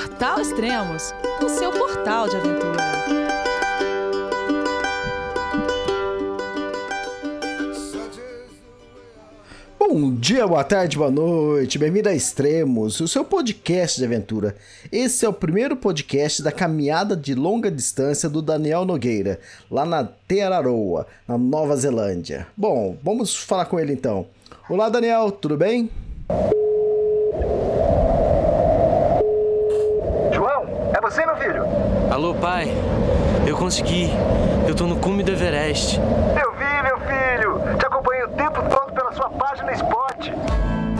Portal Extremos, o seu portal de aventura. Bom dia, boa tarde, boa noite, bem-vindo a Extremos, o seu podcast de aventura. Esse é o primeiro podcast da caminhada de longa distância do Daniel Nogueira, lá na Teraroa, na Nova Zelândia. Bom, vamos falar com ele então. Olá, Daniel, tudo bem? João, é você, meu filho? Alô, pai. Eu consegui. Eu tô no cume do Everest. Eu vi, meu filho. Te acompanhei o tempo todo pela sua página Spot. A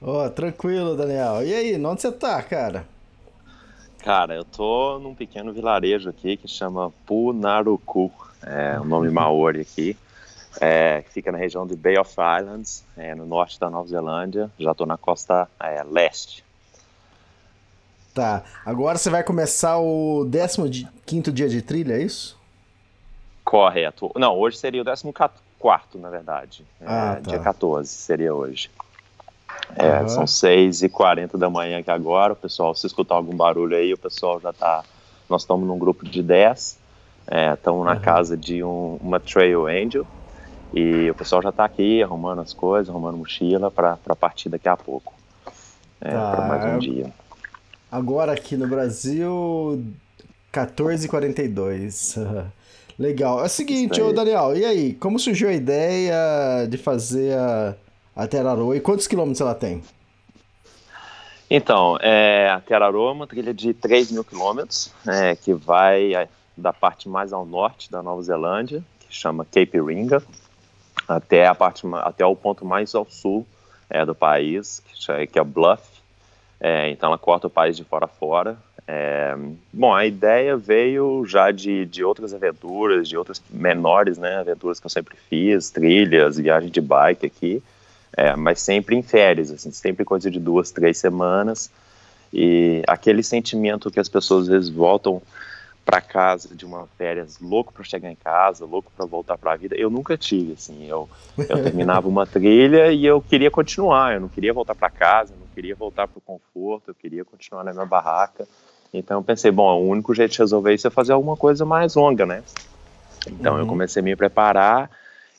Ó, oh, tranquilo, Daniel. E aí, onde você tá, cara? Cara, eu tô num pequeno vilarejo aqui que chama Punaruku, é o um nome maori aqui, é, que fica na região de Bay of Islands, é, no norte da Nova Zelândia. Já tô na costa é, leste. Tá, agora você vai começar o 15 dia de trilha, é isso? Correto. Não, hoje seria o 14, na verdade. Ah, tá. Dia 14 seria hoje. É, uhum. São 6h40 da manhã aqui agora. O pessoal, se escutar algum barulho aí, o pessoal já tá. Nós estamos num grupo de 10. Estamos é, na uhum. casa de um, uma Trail Angel. E o pessoal já está aqui arrumando as coisas, arrumando mochila para partir daqui a pouco. É, tá. Para mais um dia. Agora aqui no Brasil, 14h42. Legal. É o seguinte, ô Daniel, e aí? Como surgiu a ideia de fazer a a Teraroa e quantos quilômetros ela tem? Então, é, a Teraroa é uma trilha de 3 mil quilômetros, é, que vai é, da parte mais ao norte da Nova Zelândia, que chama Cape Ringa, até, a parte, até o ponto mais ao sul é, do país, que é Bluff. É, então ela corta o país de fora a fora. É, bom, a ideia veio já de, de outras aventuras, de outras menores né, aventuras que eu sempre fiz, trilhas, viagem de bike aqui. É, mas sempre em férias, assim, sempre coisa de duas, três semanas. E aquele sentimento que as pessoas às vezes voltam para casa de uma férias louco para chegar em casa, louco para voltar para a vida, eu nunca tive, assim, eu, eu terminava uma trilha e eu queria continuar, eu não queria voltar para casa, eu não queria voltar para o conforto, eu queria continuar na minha barraca. Então eu pensei, bom, o único jeito de resolver isso é fazer alguma coisa mais longa, né? Então uhum. eu comecei a me preparar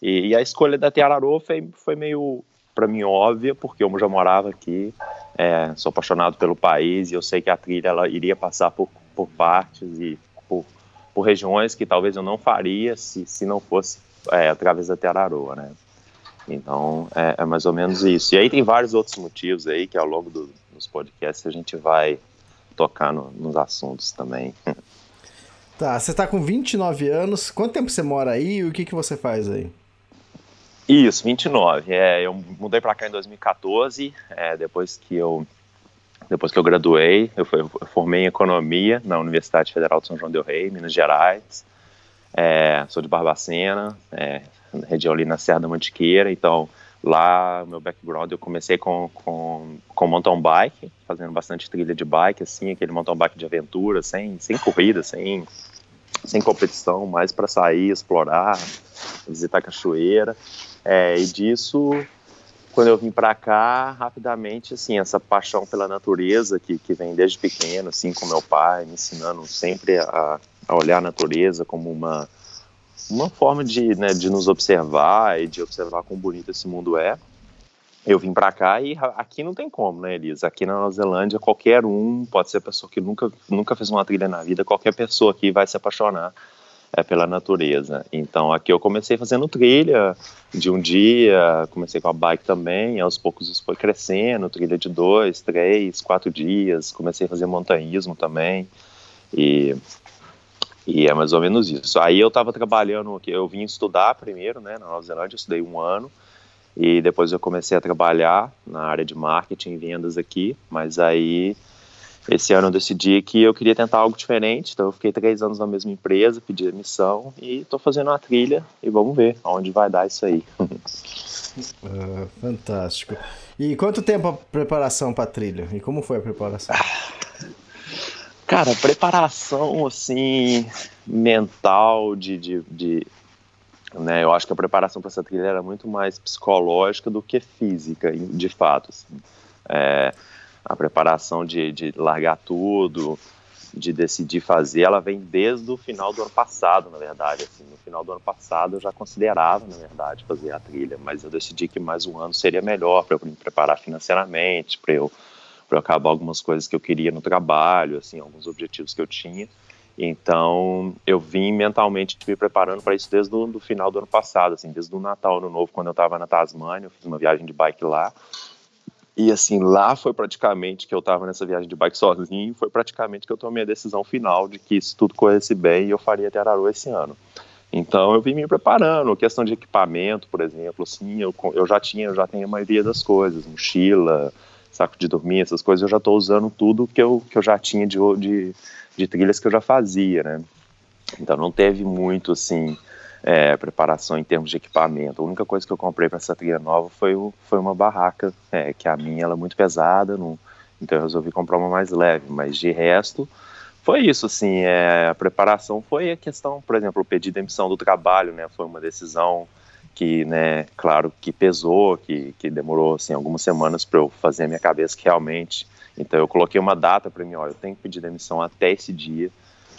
e, e a escolha da Tiararô foi, foi meio para mim óbvia, porque eu já morava aqui, é, sou apaixonado pelo país e eu sei que a trilha ela iria passar por, por partes e por, por regiões que talvez eu não faria se, se não fosse é, através da Teraroa, né? Então, é, é, mais ou menos isso. E aí tem vários outros motivos aí que ao longo do, dos podcasts a gente vai tocar no, nos assuntos também. Tá, você está com 29 anos, quanto tempo você mora aí e o que, que você faz aí? Isso, 29. É, eu mudei para cá em 2014, é, depois que eu depois que eu graduei, eu, fui, eu, formei em economia na Universidade Federal de São João del Rei, Minas Gerais. É, sou de Barbacena, é, região ali na Serra da Mantiqueira, então lá meu background eu comecei com, com, com mountain bike, fazendo bastante trilha de bike, assim, aquele mountain bike de aventura, sem, sem corrida, sem, sem competição, mais para sair, explorar, visitar cachoeira. É, e disso, quando eu vim para cá, rapidamente, assim, essa paixão pela natureza que, que vem desde pequeno, assim, com meu pai, me ensinando sempre a, a olhar a natureza como uma, uma forma de, né, de nos observar e de observar quão bonito esse mundo é. Eu vim para cá e aqui não tem como, né, Elisa? Aqui na Nova Zelândia, qualquer um, pode ser pessoa que nunca, nunca fez uma trilha na vida, qualquer pessoa aqui vai se apaixonar é, pela natureza. Então aqui eu comecei fazendo trilha de um dia, comecei com a bike também, aos poucos isso foi crescendo, trilha de dois, três, quatro dias, comecei a fazer montanhismo também e e é mais ou menos isso. Aí eu estava trabalhando, eu vim estudar primeiro, né, na Nova Zelândia, eu estudei um ano e depois eu comecei a trabalhar na área de marketing e vendas aqui, mas aí esse ano eu decidi que eu queria tentar algo diferente, então eu fiquei três anos na mesma empresa, pedi admissão e estou fazendo uma trilha e vamos ver aonde vai dar isso aí. Ah, fantástico. E quanto tempo a preparação para a trilha? E como foi a preparação? Cara, preparação assim mental de, de, de né, eu acho que a preparação para essa trilha era muito mais psicológica do que física, de fato. Assim. É, a preparação de, de largar tudo, de decidir fazer, ela vem desde o final do ano passado, na verdade. Assim, no final do ano passado eu já considerava, na verdade, fazer a trilha, mas eu decidi que mais um ano seria melhor para eu me preparar financeiramente, para eu, acabar algumas coisas que eu queria no trabalho, assim, alguns objetivos que eu tinha. Então, eu vim mentalmente me preparando para isso desde o final do ano passado, assim, desde o Natal, Ano Novo, quando eu estava na Tasmânia, eu fiz uma viagem de bike lá. E assim, lá foi praticamente que eu estava nessa viagem de bike sozinho, foi praticamente que eu tomei a decisão final de que se tudo corresse bem, eu faria Teraru esse ano. Então eu vim me preparando, questão de equipamento, por exemplo, assim, eu, eu já tinha, eu já tenho a maioria das coisas, mochila, saco de dormir, essas coisas, eu já estou usando tudo que eu, que eu já tinha de, de, de trilhas que eu já fazia, né? Então não teve muito, assim, é, preparação em termos de equipamento. A única coisa que eu comprei para essa trilha nova foi, o, foi uma barraca, é, que a minha ela é muito pesada, não, então eu resolvi comprar uma mais leve, mas de resto foi isso, assim, é, a preparação foi a questão, por exemplo, o pedido de demissão do trabalho, né, foi uma decisão que, né, claro, que pesou, que, que demorou, assim, algumas semanas para eu fazer a minha cabeça que realmente, então eu coloquei uma data para mim, ó, eu tenho que pedir demissão até esse dia,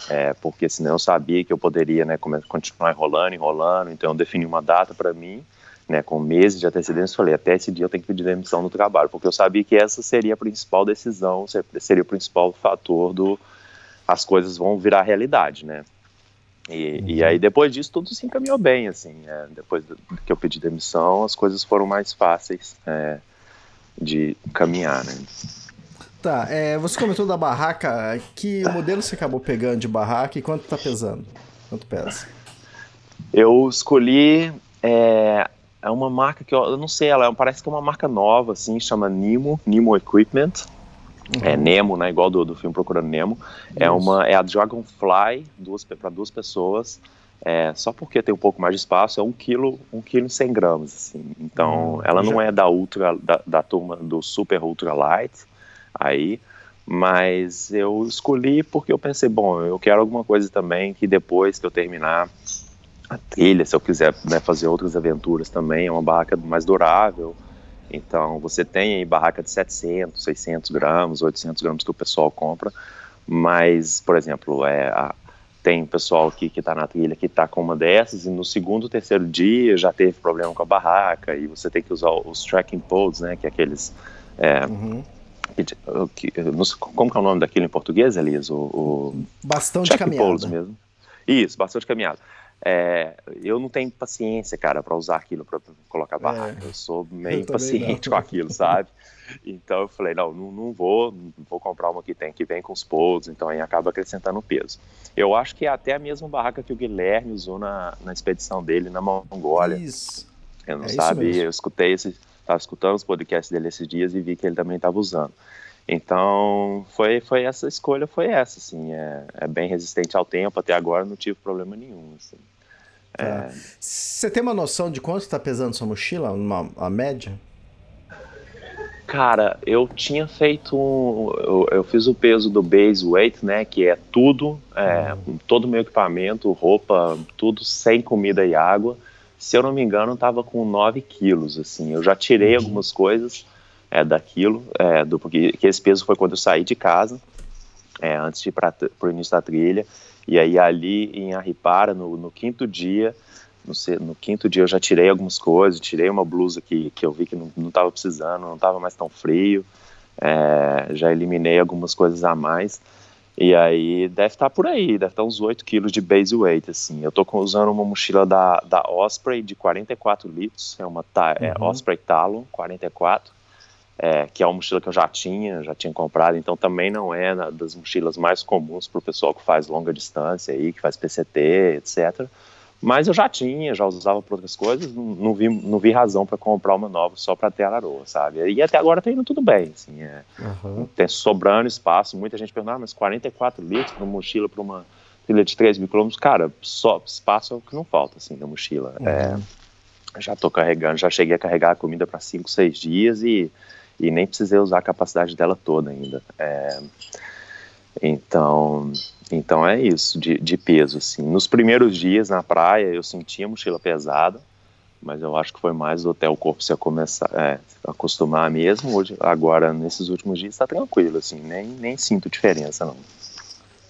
é, porque senão eu sabia que eu poderia né, continuar enrolando, enrolando, então eu defini uma data para mim, né, com meses de antecedência, falei, até esse dia eu tenho que pedir demissão no trabalho, porque eu sabia que essa seria a principal decisão, seria o principal fator do as coisas vão virar realidade, né. E, uhum. e aí depois disso tudo se encaminhou bem, assim, é, depois que eu pedi demissão, as coisas foram mais fáceis é, de caminhar, né. Tá, é, você comentou da barraca. Que modelo você acabou pegando de barraca e quanto tá pesando? Quanto pesa? Eu escolhi. É, é uma marca que eu, eu, não sei, ela parece que é uma marca nova, assim, chama Nemo, Nemo Equipment. Uhum. É Nemo, né? Igual do, do filme Procurando Nemo. É, uma, é a Dragonfly duas, para duas pessoas. É, só porque tem um pouco mais de espaço, é um quilo, um quilo e 100 gramas, assim. Então, hum, ela não já... é da ultra, da, da turma do super ultra light, aí, mas eu escolhi porque eu pensei, bom, eu quero alguma coisa também que depois que eu terminar a trilha, se eu quiser né, fazer outras aventuras também, é uma barraca mais durável. Então, você tem aí barraca de 700, 600 gramas, 800 gramas que o pessoal compra, mas, por exemplo, é, a, tem pessoal aqui que está na trilha que está com uma dessas e no segundo, terceiro dia já teve problema com a barraca e você tem que usar os tracking poles, né, que é aqueles é, uhum como que é o nome daquilo em português, Elias? O, o bastão de caminhada. mesmo. Isso, bastão de caminhada. É, eu não tenho paciência, cara, para usar aquilo para colocar é. barraca. É, eu sou meio impaciente com aquilo, sabe? Então eu falei, não, não, não, vou, não vou comprar uma que tem que vem com os polos, então aí acaba acrescentando peso. Eu acho que é até a mesma barraca que o Guilherme usou na, na expedição dele na Mongólia. Isso. Eu não é sabe, eu escutei esse, estava escutando os podcasts dele esses dias e vi que ele também estava usando. Então, foi, foi essa escolha, foi essa, assim, é, é, bem resistente ao tempo, até agora não tive problema nenhum, assim. É... Você tem uma noção de quanto está pesando sua mochila, uma, a média? Cara, eu tinha feito, eu, eu, fiz o peso do base weight, né, que é tudo, é, uhum. todo o meu equipamento, roupa, tudo sem comida e água, se eu não me engano, estava com 9 quilos, assim. Eu já tirei algumas coisas é, daquilo, é, do, porque esse peso foi quando eu saí de casa, é, antes de ir para o início da trilha. E aí ali em Arripara, no, no quinto dia, no, no, quinto dia eu já tirei algumas coisas, tirei uma blusa que, que eu vi que não estava precisando, não estava mais tão frio, é, já eliminei algumas coisas a mais. E aí deve estar tá por aí, deve estar tá uns 8 quilos de base weight, assim. Eu tô usando uma mochila da, da Osprey de 44 litros, é uma é, uhum. Osprey Talon 44, é, que é uma mochila que eu já tinha, já tinha comprado, então também não é na, das mochilas mais comuns para o pessoal que faz longa distância aí, que faz PCT, etc. Mas eu já tinha, já usava para outras coisas, não, vi, não vi razão para comprar uma nova só para ter Araroa, sabe? E até agora tá indo tudo bem, assim, é, uhum. tem sobrando espaço. Muita gente pergunta, ah, mas 44 litros para uma mochila, para uma trilha de 3 mil quilômetros, cara, só espaço é o que não falta, assim, na mochila. Uhum. É, já tô carregando, já cheguei a carregar a comida para 5, 6 dias e, e nem precisei usar a capacidade dela toda ainda. É, então, então é isso, de, de peso, assim. Nos primeiros dias na praia eu sentia mochila pesada, mas eu acho que foi mais até o corpo se começar é, acostumar mesmo. Hoje, agora, nesses últimos dias, está tranquilo, assim, nem, nem sinto diferença, não.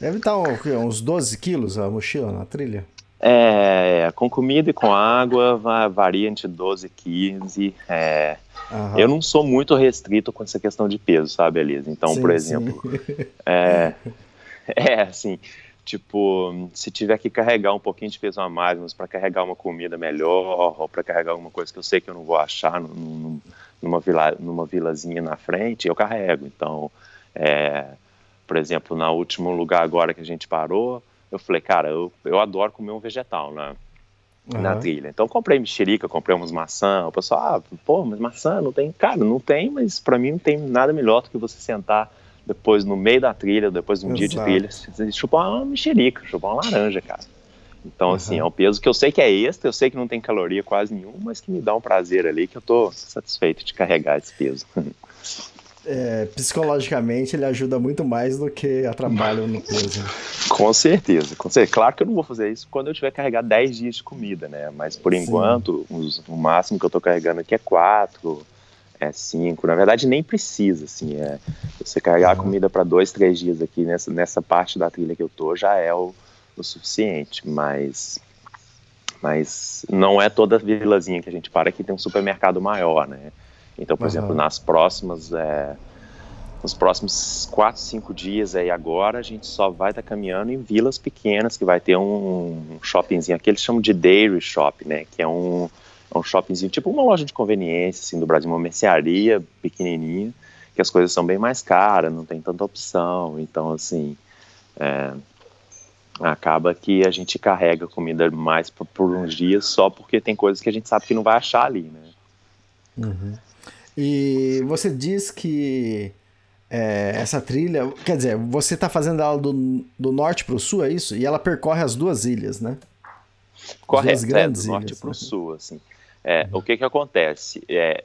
Deve estar uns 12 quilos a mochila na trilha? É, com comida e com água varia entre 12 e 15. É, uhum. Eu não sou muito restrito com essa questão de peso, sabe, Elisa? Então, sim, por exemplo, é, é, assim, tipo, se tiver que carregar um pouquinho de peso a mais, mas para carregar uma comida melhor, ou para carregar alguma coisa que eu sei que eu não vou achar num, numa, vila, numa vilazinha na frente, eu carrego. Então, é, por exemplo, no último lugar agora que a gente parou, eu falei, cara, eu, eu adoro comer um vegetal, né? Uhum. Na trilha. Então comprei mexerica, comprei umas maçã. O pessoal, ah, pô, mas maçã não tem. Cara, não tem, mas para mim não tem nada melhor do que você sentar depois no meio da trilha, depois de um Exato. dia de trilha, chupar uma mexerica, chupar uma laranja, cara. Então, uhum. assim, é um peso que eu sei que é extra, eu sei que não tem caloria quase nenhuma, mas que me dá um prazer ali, que eu tô satisfeito de carregar esse peso. é, psicologicamente ele ajuda muito mais do que atrapalha no peso. Com certeza, com certeza. Claro que eu não vou fazer isso quando eu tiver carregar 10 dias de comida, né? Mas por Sim. enquanto, os, o máximo que eu tô carregando aqui é 4, é 5. Na verdade, nem precisa, assim. É, você carregar uhum. a comida para 2, 3 dias aqui nessa, nessa parte da trilha que eu tô já é o, o suficiente, mas mas não é toda vilazinha que a gente para que tem um supermercado maior, né? Então, por uhum. exemplo, nas próximas, é, nos próximos 4, 5 dias aí agora, a gente só vai estar tá caminhando em vilas pequenas, que vai ter um, um shoppingzinho aqui, eles chamam de dairy shop, né, que é um, é um shoppingzinho, tipo uma loja de conveniência, assim, do Brasil, uma mercearia pequenininha, que as coisas são bem mais caras, não tem tanta opção, então, assim, é, acaba que a gente carrega comida mais por, por, uns dias só porque tem coisas que a gente sabe que não vai achar ali, né. Uhum. E você diz que é, essa trilha, quer dizer, você está fazendo ela do, do norte para o sul, é isso? E ela percorre as duas ilhas, né? Correto, é, do norte para o sul, assim. É. O que que acontece? É,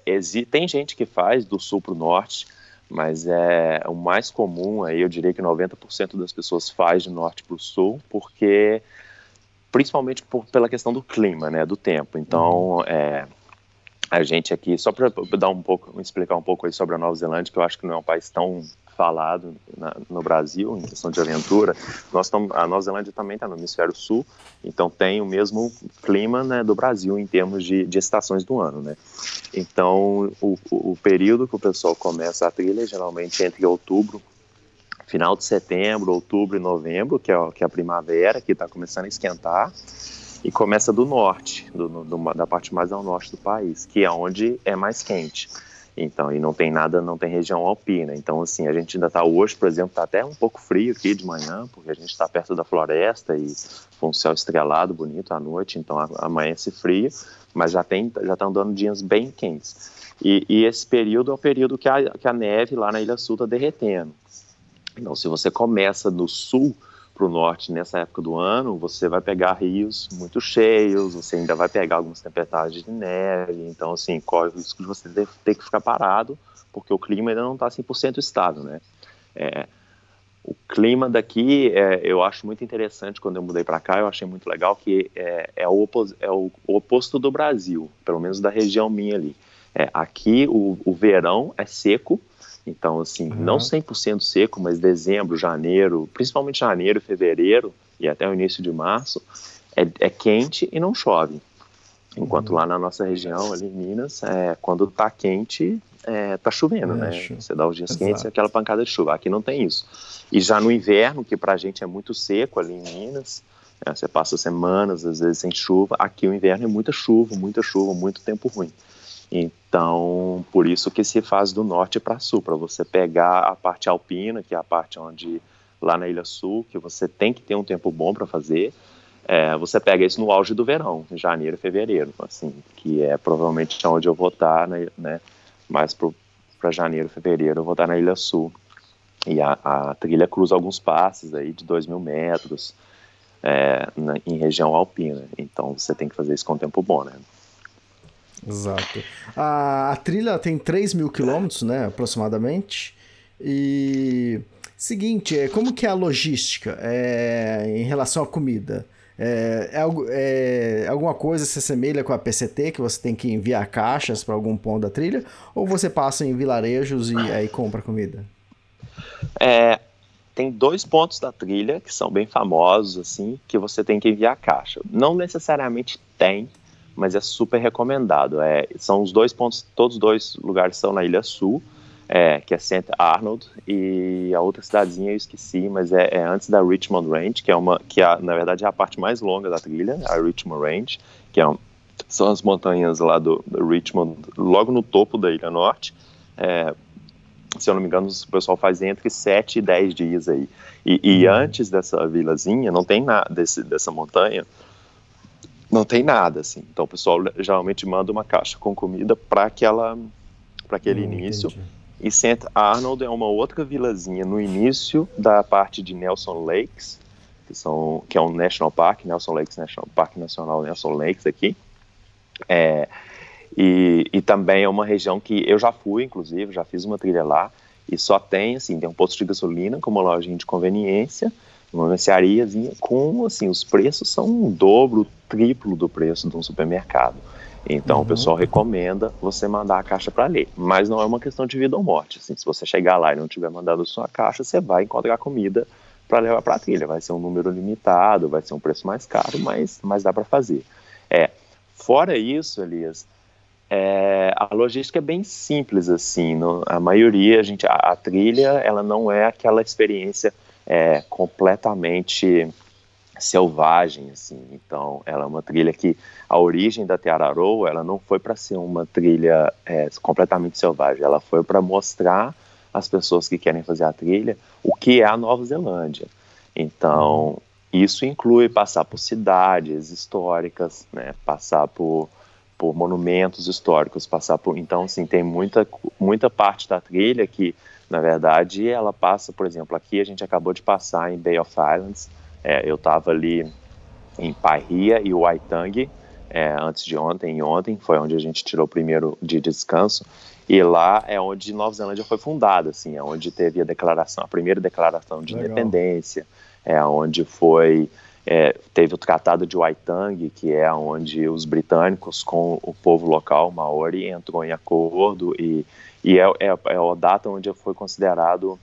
tem gente que faz do sul para o norte, mas é o mais comum, aí eu diria que 90% das pessoas faz de norte para o sul, porque principalmente por, pela questão do clima, né, do tempo. Então, uhum. é, a gente aqui, só para dar um pouco, explicar um pouco aí sobre a Nova Zelândia, que eu acho que não é um país tão falado na, no Brasil em questão de aventura. Nós tam, a Nova Zelândia também está no hemisfério sul, então tem o mesmo clima né, do Brasil em termos de, de estações do ano, né? Então o, o, período que o pessoal começa a trilha geralmente é entre outubro final de setembro, outubro e novembro, que é, que é a primavera, que está começando a esquentar, e começa do norte, do, do, da parte mais ao norte do país, que é onde é mais quente. Então, e não tem nada, não tem região alpina. Então, assim, a gente ainda está hoje, por exemplo, está até um pouco frio aqui de manhã, porque a gente está perto da floresta e com um céu estrelado, bonito à noite, então amanhece frio, mas já tem, já estão dando dias bem quentes. E, e, esse período é o período que a, que a neve lá na Ilha Sul está derretendo. Então, se você começa no sul, para o norte nessa época do ano, você vai pegar rios muito cheios, você ainda vai pegar algumas tempestades de neve, então, assim, corre o risco de você ter que ficar parado, porque o clima ainda não está 100% estável, né? É, o clima daqui, é, eu acho muito interessante, quando eu mudei para cá, eu achei muito legal que é, é, o, é o, oposto do Brasil, pelo menos da região minha ali. É, aqui, o, o verão é seco, então, assim, uhum. não 100% seco, mas dezembro, janeiro, principalmente janeiro, fevereiro e até o início de março, é, é quente e não chove. Enquanto uhum. lá na nossa região, ali em Minas, é, quando tá quente, é, tá chovendo, é, né? Você dá os dias Exato. quentes e aquela pancada de chuva. Aqui não tem isso. E já no inverno, que pra gente é muito seco ali em Minas, é, você passa semanas, às vezes, sem chuva. Aqui o inverno é muita chuva, muita chuva, muito tempo ruim. Então, por isso que se faz do norte para sul, para você pegar a parte alpina, que é a parte onde lá na Ilha Sul, que você tem que ter um tempo bom para fazer, é, você pega isso no auge do verão, em janeiro, fevereiro, assim, que é provavelmente onde eu vou estar, né, né mais para janeiro, fevereiro, eu vou estar na Ilha Sul. E a, a trilha cruza alguns passes aí de 2 mil metros é, na, em região alpina. Então você tem que fazer isso com tempo bom, né? Exato. A, a trilha tem 3 mil quilômetros, né, aproximadamente. E seguinte, é, como que é a logística é, em relação à comida? É, é, é, alguma coisa se assemelha com a PCT, que você tem que enviar caixas para algum ponto da trilha? Ou você passa em vilarejos e aí compra comida? É, tem dois pontos da trilha que são bem famosos, assim, que você tem que enviar caixa. Não necessariamente tem, mas é super recomendado. É, são os dois pontos, todos os dois lugares são na Ilha Sul é, que é St. Arnold, e a outra cidadezinha eu esqueci, mas é, é, antes da Richmond Range, que é uma, que é, na verdade é a parte mais longa da trilha, a Richmond Range, que é um, são as montanhas lá do, do, Richmond, logo no topo da Ilha Norte. É, se eu não me engano, o pessoal faz entre 7 e 10 dias aí. E, e uhum. antes dessa vilazinha, não tem nada, desse, dessa montanha, não tem nada, assim. Então o pessoal geralmente manda uma caixa com comida para aquela para aquele hum, início. Entendi. E St. Arnold é uma outra vilazinha no início da parte de Nelson Lakes, que, são, que é um National Park, Nelson Lakes National Park Nacional Nelson Lakes aqui. É, e, e também é uma região que eu já fui, inclusive, já fiz uma trilha lá, e só tem, assim, tem um posto de gasolina com uma lojinha de conveniência, uma merceariazinha com, assim, os preços são um dobro, triplo do preço de um supermercado. Então uhum. o pessoal recomenda você mandar a caixa para ler. Mas não é uma questão de vida ou morte. Assim, se você chegar lá e não tiver mandado sua caixa, você vai encontrar comida para levar para a trilha. Vai ser um número limitado, vai ser um preço mais caro, mas, mas dá para fazer. É, fora isso, Elias, é, a logística é bem simples assim. No, a maioria, a gente, a, a, trilha, ela não é aquela experiência é, completamente selvagem, assim. Então, ela é uma trilha que a origem da Teararoa, ela não foi para ser uma trilha é, completamente selvagem, ela foi para mostrar às pessoas que querem fazer a trilha o que é a Nova Zelândia. Então, isso inclui passar por cidades históricas, né, passar por, por monumentos históricos, passar por... Então, assim, tem muita, muita parte da trilha que, na verdade, ela passa, por exemplo, aqui a gente acabou de passar em Bay of Islands, é, eu estava ali em Paihia e Waitangi é, antes de ontem e ontem, foi onde a gente tirou o primeiro dia de descanso. E lá é onde Nova Zelândia foi fundada, assim, é onde teve a declaração, a primeira declaração de Legal. independência, é onde foi é, teve o Tratado de Waitangi, que é onde os britânicos com o povo local, Maori, entrou em acordo e, e é, é, é a data onde foi considerado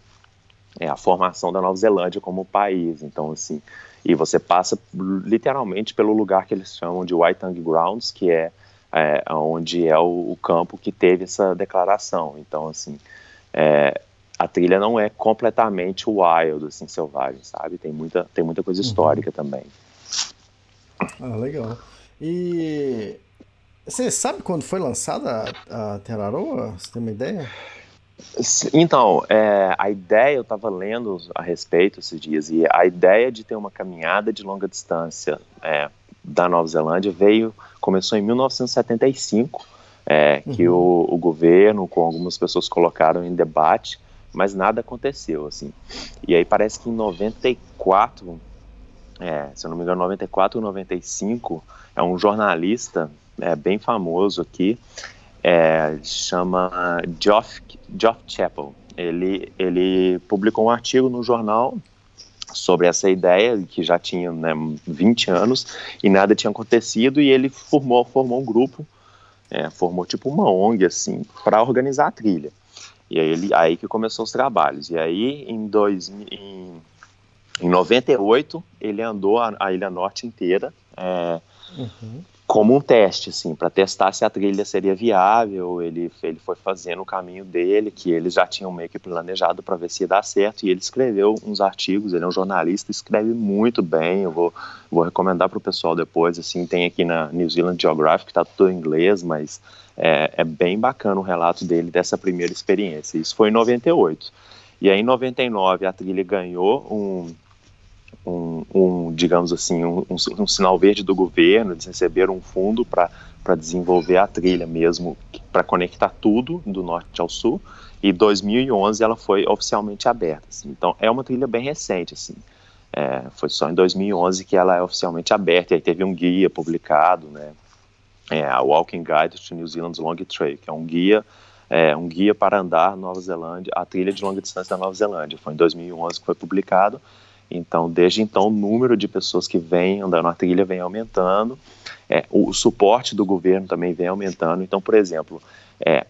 é a formação da Nova Zelândia como país. Então, assim, e você passa literalmente pelo lugar que eles chamam de Waitangi Grounds, que é, é onde é o, o, campo que teve essa declaração. Então, assim, é, a trilha não é completamente wild, assim, selvagem, sabe? Tem muita, tem muita coisa uhum. histórica uhum. também. Ah, legal. E você sabe quando foi lançada a, a Teraroa? Você tem uma ideia? Então, é, a ideia, eu estava lendo a respeito esses dias, e a ideia de ter uma caminhada de longa distância é, da Nova Zelândia veio, começou em 1975, é, que uhum. o, o, governo, com algumas pessoas colocaram em debate, mas nada aconteceu, assim. E aí parece que em 94, é, se eu não me engano, 94 ou 95, é um jornalista é, bem famoso aqui, é, chama Geoff, Geoff Chappell. Ele, ele publicou um artigo no jornal sobre essa ideia que já tinha né, 20 anos e nada tinha acontecido e ele formou, formou um grupo, é, formou tipo uma ONG assim para organizar a trilha. E aí, ele, aí que começou os trabalhos. E aí em, dois, em, em 98 ele andou a, a Ilha Norte inteira. É, uhum como um teste, assim, para testar se a trilha seria viável. Ele, ele foi fazendo o caminho dele, que eles já tinham meio que planejado para ver se ia dar certo. E ele escreveu uns artigos. Ele é um jornalista, escreve muito bem. Eu vou, vou recomendar para o pessoal depois. Assim, tem aqui na New Zealand Geographic, está tudo em inglês, mas é, é bem bacana o relato dele dessa primeira experiência. Isso foi em 98. E aí, em 99, a trilha ganhou um um, um digamos assim, um, um, um, sinal verde do governo, eles receberam um fundo para desenvolver a trilha mesmo, para conectar tudo do norte ao sul, e 2011 ela foi oficialmente aberta. Assim. Então é uma trilha bem recente, assim. É, foi só em 2011 que ela é oficialmente aberta, e aí teve um guia publicado, né, é, a Walking Guide to New Zealand's Long Trail, que é um guia é, um guia para andar Nova Zelândia, a trilha de longa distância da Nova Zelândia. Foi em 2011 que foi publicado. Então, desde então, o número de pessoas que vêm andando a trilha vem aumentando. É, o, suporte do governo também vem aumentando. Então, por exemplo, é,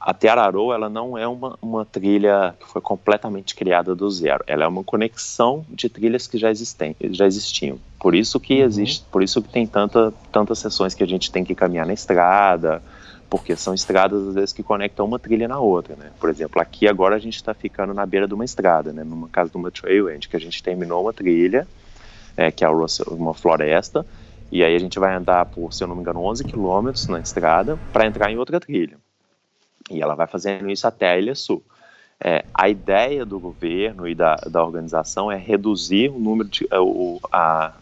a Teararô, ela não é uma, uma trilha que foi completamente criada do zero. Ela é uma conexão de trilhas que já existem, já existiam. Por isso que uhum. existe, por isso que tem tanta, tantas sessões que a gente tem que caminhar na estrada, porque são estradas às vezes que conectam uma trilha na outra, né? Por exemplo, aqui agora a gente está ficando na beira de uma estrada, né? Numa casa de uma trailend, que a gente terminou uma trilha, é, que é uma floresta, e aí a gente vai andar por, se eu não me engano, 11 quilômetros na estrada para entrar em outra trilha. E ela vai fazendo isso até a Ilha Sul. É, a ideia do governo e da, da organização é reduzir o número de, o, a,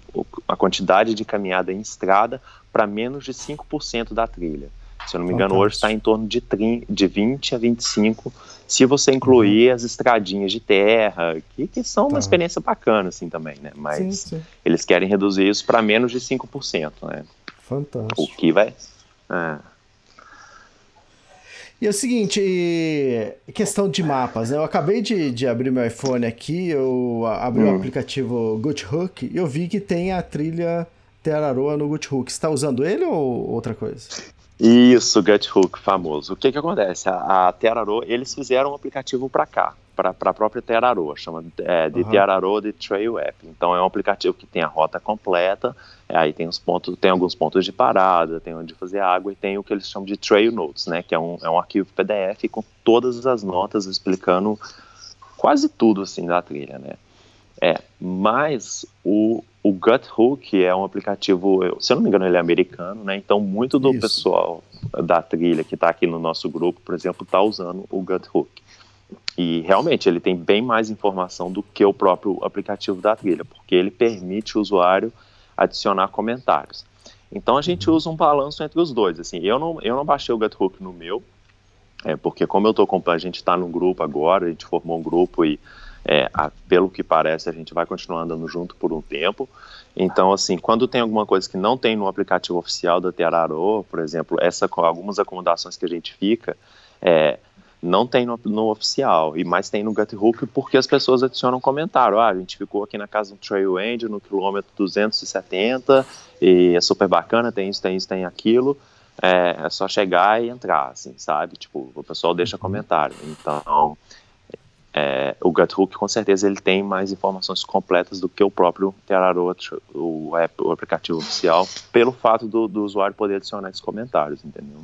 a quantidade de caminhada em estrada para menos de 5% da trilha. Se eu não me engano, hoje está em torno de, 30, de 20 a 25, se você incluir uhum. as estradinhas de terra, que, que são tá. uma experiência bacana, assim, também, né? Mas sim, sim. eles querem reduzir isso para menos de 5%, né? Fantástico. O que vai... É. E é o seguinte, questão de mapas, né? Eu acabei de, de abrir meu iPhone aqui, eu abri hum. o aplicativo GoodHook e eu vi que tem a trilha Teraroa no GoodHook. Você está usando ele ou outra coisa? Isso, GutHook, famoso. O que que acontece? A, a Terarô, eles fizeram um aplicativo para cá, para a própria Terarô, chama é, de uhum. Terarô de Trail App. Então é um aplicativo que tem a rota completa, é, aí tem os pontos, tem alguns pontos de parada, tem onde fazer água e tem o que eles chamam de Trail Notes, né? Que é um, é um arquivo PDF com todas as notas explicando quase tudo assim da trilha, né? É, mas o, o GutHook é um aplicativo, se eu não me engano, ele é americano, né? Então, muito do Isso. pessoal da trilha que está aqui no nosso grupo, por exemplo, está usando o GutHook. E realmente ele tem bem mais informação do que o próprio aplicativo da trilha, porque ele permite o usuário adicionar comentários. Então a gente usa um balanço entre os dois. Assim, eu não, eu não baixei o GutHook no meu, é, porque como eu tô com a gente está no grupo agora, a gente formou um grupo e é, a, pelo que parece, a gente vai continuar andando junto por um tempo. Então, assim, quando tem alguma coisa que não tem no aplicativo oficial da Terarô, por exemplo, essa, algumas acomodações que a gente fica, é, não tem no, no, oficial, e mais tem no GutHook porque as pessoas adicionam comentário. Ah, a gente ficou aqui na casa do Trail End no quilômetro 270 e é super bacana, tem isso, tem isso, tem aquilo. É, é só chegar e entrar, assim, sabe? Tipo, o pessoal deixa uhum. comentário. Então, é, o GutHook com certeza ele tem mais informações completas do que o próprio Terarô, o, app, o aplicativo oficial, pelo fato do, do usuário poder adicionar esses comentários, entendeu?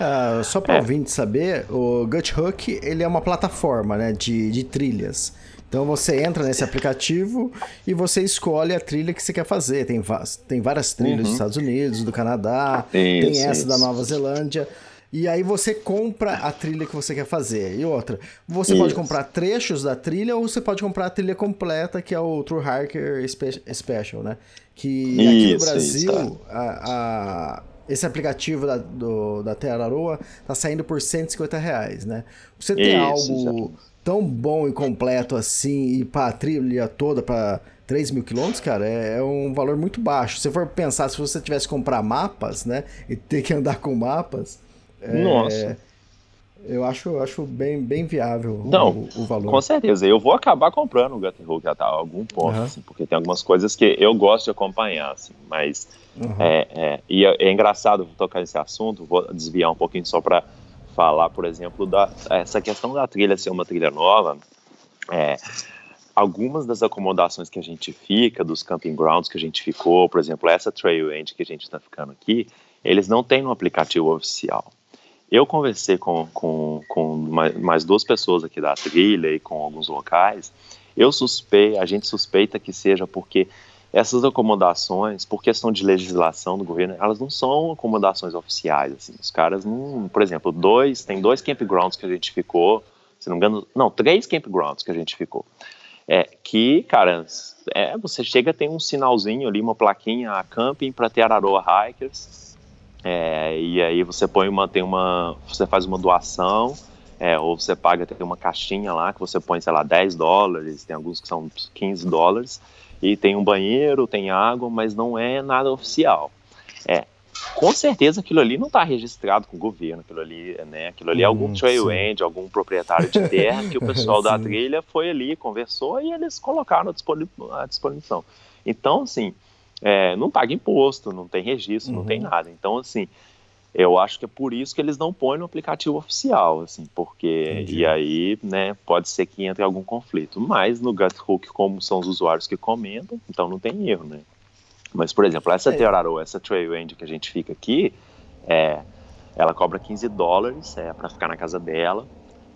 Uh, só para é. ouvinte saber, o GutHook ele é uma plataforma né, de, de trilhas. Então você entra nesse aplicativo e você escolhe a trilha que você quer fazer. Tem, tem várias trilhas uhum. dos Estados Unidos, do Canadá, isso, tem essa isso. da Nova Zelândia. E aí você compra a trilha que você quer fazer. E outra, você Isso. pode comprar trechos da trilha ou você pode comprar a trilha completa, que é o True Harker Special, né? Que aqui no Brasil, isso, tá. a, a, esse aplicativo da, do, da Terraroa tá saindo por 150 reais, né? Você tem algo tão bom e completo assim e para a trilha toda para 3 mil quilômetros, cara, é, é, um valor muito baixo. Se for pensar, se você tivesse que comprar mapas, né, e ter que andar com mapas, é, Nossa. Eu acho, acho bem, bem viável Não, o, o, valor. Com certeza. Eu vou acabar comprando o Guttenhook a algum ponto, uhum. assim, porque tem algumas coisas que eu gosto de acompanhar, assim, mas uhum. é, é, e é, é, engraçado tocar nesse assunto, vou desviar um pouquinho só para falar, por exemplo, da essa questão da trilha ser uma trilha nova. É, algumas das acomodações que a gente fica, dos camping grounds que a gente ficou, por exemplo, essa trail end que a gente está ficando aqui, eles não têm no aplicativo oficial. Eu conversei com, com, com mais duas pessoas aqui da trilha e com alguns locais. Eu suspeito, a gente suspeita que seja porque essas acomodações, por questão de legislação do governo, elas não são acomodações oficiais. Assim. Os caras por exemplo, dois, tem dois campgrounds que a gente ficou, se não me engano, não, três campgrounds que a gente ficou. É que, cara, é, você chega, tem um sinalzinho ali, uma plaquinha, a camping para Araroa Hikers, é, e aí você põe uma, tem uma, você faz uma doação, é, ou você paga, tem uma caixinha lá que você põe, sei lá, 10 dólares, tem alguns que são 15 dólares, e tem um banheiro, tem água, mas não é nada oficial. É, com certeza aquilo ali não está registrado com o governo, aquilo ali, né? Aquilo ali é algum hum, trail end, algum proprietário de terra que o pessoal da trilha foi ali, conversou e eles colocaram à disposição. Então, assim, é, não paga imposto, não tem registro, uhum. não tem uhum. nada. Então, assim, eu acho que é por isso que eles não põem no aplicativo oficial, assim, porque Entendi. e aí, né, pode ser que entre algum conflito. Mas no Guthook, como são os usuários que comentam, então não tem erro, né? Mas, por exemplo, essa é. essa Trail End que a gente fica aqui, é, ela cobra 15 dólares é, para ficar na casa dela.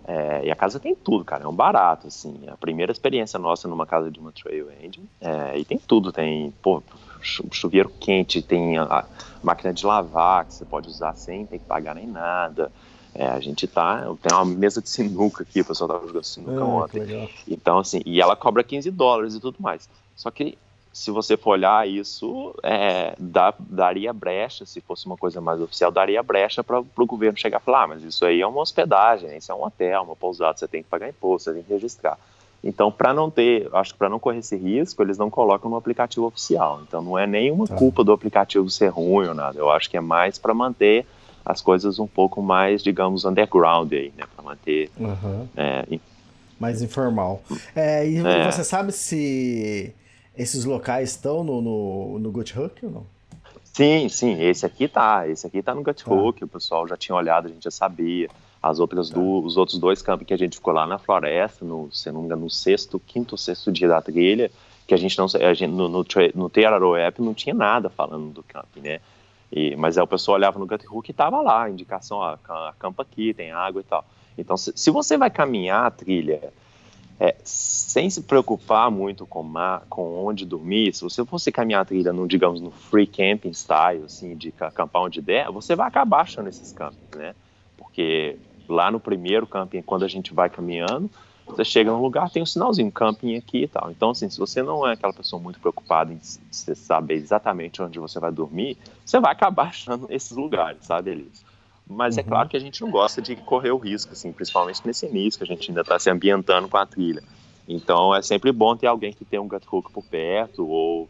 É, e a casa tem tudo, cara, é um barato, assim. A primeira experiência nossa numa casa de uma Trail End. É, e tem tudo, tem, pô, chuveiro quente, tem a, máquina de lavar que você pode usar sem ter que pagar nem nada. É, a gente tá. Tem uma mesa de sinuca aqui, o pessoal tava jogando sinuca ah, ontem. Então, assim, e ela cobra 15 dólares e tudo mais. Só que se você for olhar isso, é, dá, daria brecha, se fosse uma coisa mais oficial, daria brecha para o governo chegar e falar, ah, mas isso aí é uma hospedagem, isso é um hotel, uma pousada, você tem que pagar imposto, você tem que registrar. Então, para não ter, acho que para não correr esse risco, eles não colocam no aplicativo oficial. Então, não é nenhuma tá. culpa do aplicativo ser ruim ou nada. Eu acho que é mais para manter as coisas um pouco mais, digamos, underground aí, né? Para manter. Uhum. É, mais informal. É, e é. você sabe se esses locais estão no, no, no Gut Hook ou não? Sim, sim, esse aqui tá. Esse aqui tá no Gut tá. O pessoal já tinha olhado, a gente já sabia. As outras tá. do, os outros dois campos que a gente ficou lá na floresta, no, se não me engano, no sexto, quinto, sexto dia da trilha, que a gente não a gente, no, no, no App não tinha nada falando do camping, né? E, mas aí o pessoal olhava no Gut Hook e tava lá, indicação, ó, campa aqui, tem água e tal. Então, se, se você vai caminhar a trilha é, sem se preocupar muito com, com onde dormir, se você fosse caminhar a trilha no, digamos, no free camping style, assim, de acampar onde der, você vai acabar achando esses campings, né? Porque lá no primeiro camping, quando a gente vai caminhando, você chega num lugar, tem um sinalzinho, camping aqui e tal. Então, assim, se você não é aquela pessoa muito preocupada em saber exatamente onde você vai dormir, você vai acabar achando esses lugares, sabe, Elise? Mas é uhum. é claro que a gente não gosta de correr o risco, assim, principalmente nesse início, que a gente ainda está se ambientando com a trilha. Então é sempre bom ter alguém que tem um gut hook por perto ou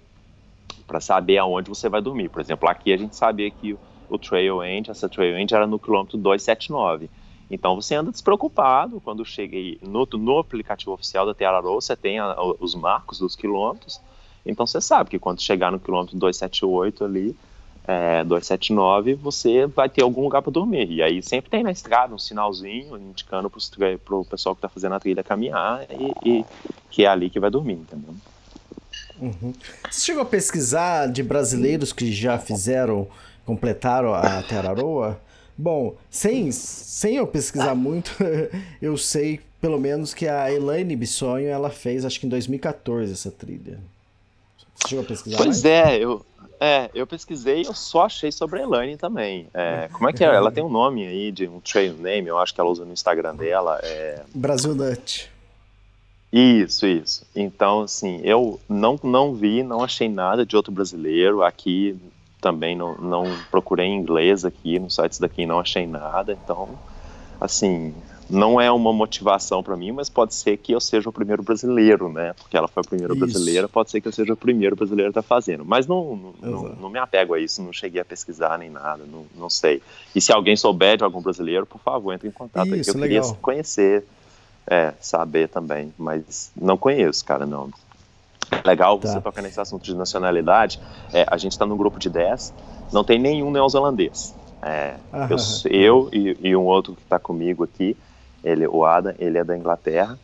para saber aonde você vai dormir. Por exemplo, aqui a gente sabia que o Trail End, essa Trail End era no quilômetro 279. Então você anda despreocupado quando chega aí no, no aplicativo oficial da Teararô, você tem a, os marcos dos quilômetros. Então você sabe que quando chegar no quilômetro 278 ali, é, 279, você vai ter algum lugar para dormir. E aí sempre tem na estrada um sinalzinho indicando para o pessoal que está fazendo a trilha caminhar e, e, que é ali que vai dormir, entendeu? Uhum. Você chegou a pesquisar de brasileiros que já fizeram, completaram a Teraroa? Bom, sem, sem eu pesquisar muito, eu sei pelo menos que a Elaine Bissonho ela fez, acho que em 2014, essa trilha. Você chegou a pesquisar? Pois mais? é, eu, é, eu pesquisei e eu só achei sobre a Elaine também. É, como é que é? Ela tem um nome aí, de um trail name, eu acho que ela usa no Instagram dela. É... Brasil Dutch. Isso, isso. Então, assim, eu não, não vi, não achei nada de outro brasileiro. Aqui também não, não procurei em inglês aqui, nos sites daqui não achei nada. Então, assim, não é uma motivação para mim, mas pode ser que eu seja o primeiro brasileiro, né? Porque ela foi a primeira isso. brasileira, pode ser que eu seja o primeiro brasileiro a tá fazendo. Mas não, não, não, me apego a isso, não cheguei a pesquisar nem nada, não, não sei. E se alguém souber de algum brasileiro, por favor, entre em contato. Isso, eu legal. queria conhecer, é, saber também, mas não conheço, cara, não. Legal tá. você tocar nesse assunto de nacionalidade. É, a gente está num grupo de 10, não tem nenhum neozelandês. É, eu, eu e, e, um outro que está comigo aqui, ele, o Adam, ele é da Inglaterra,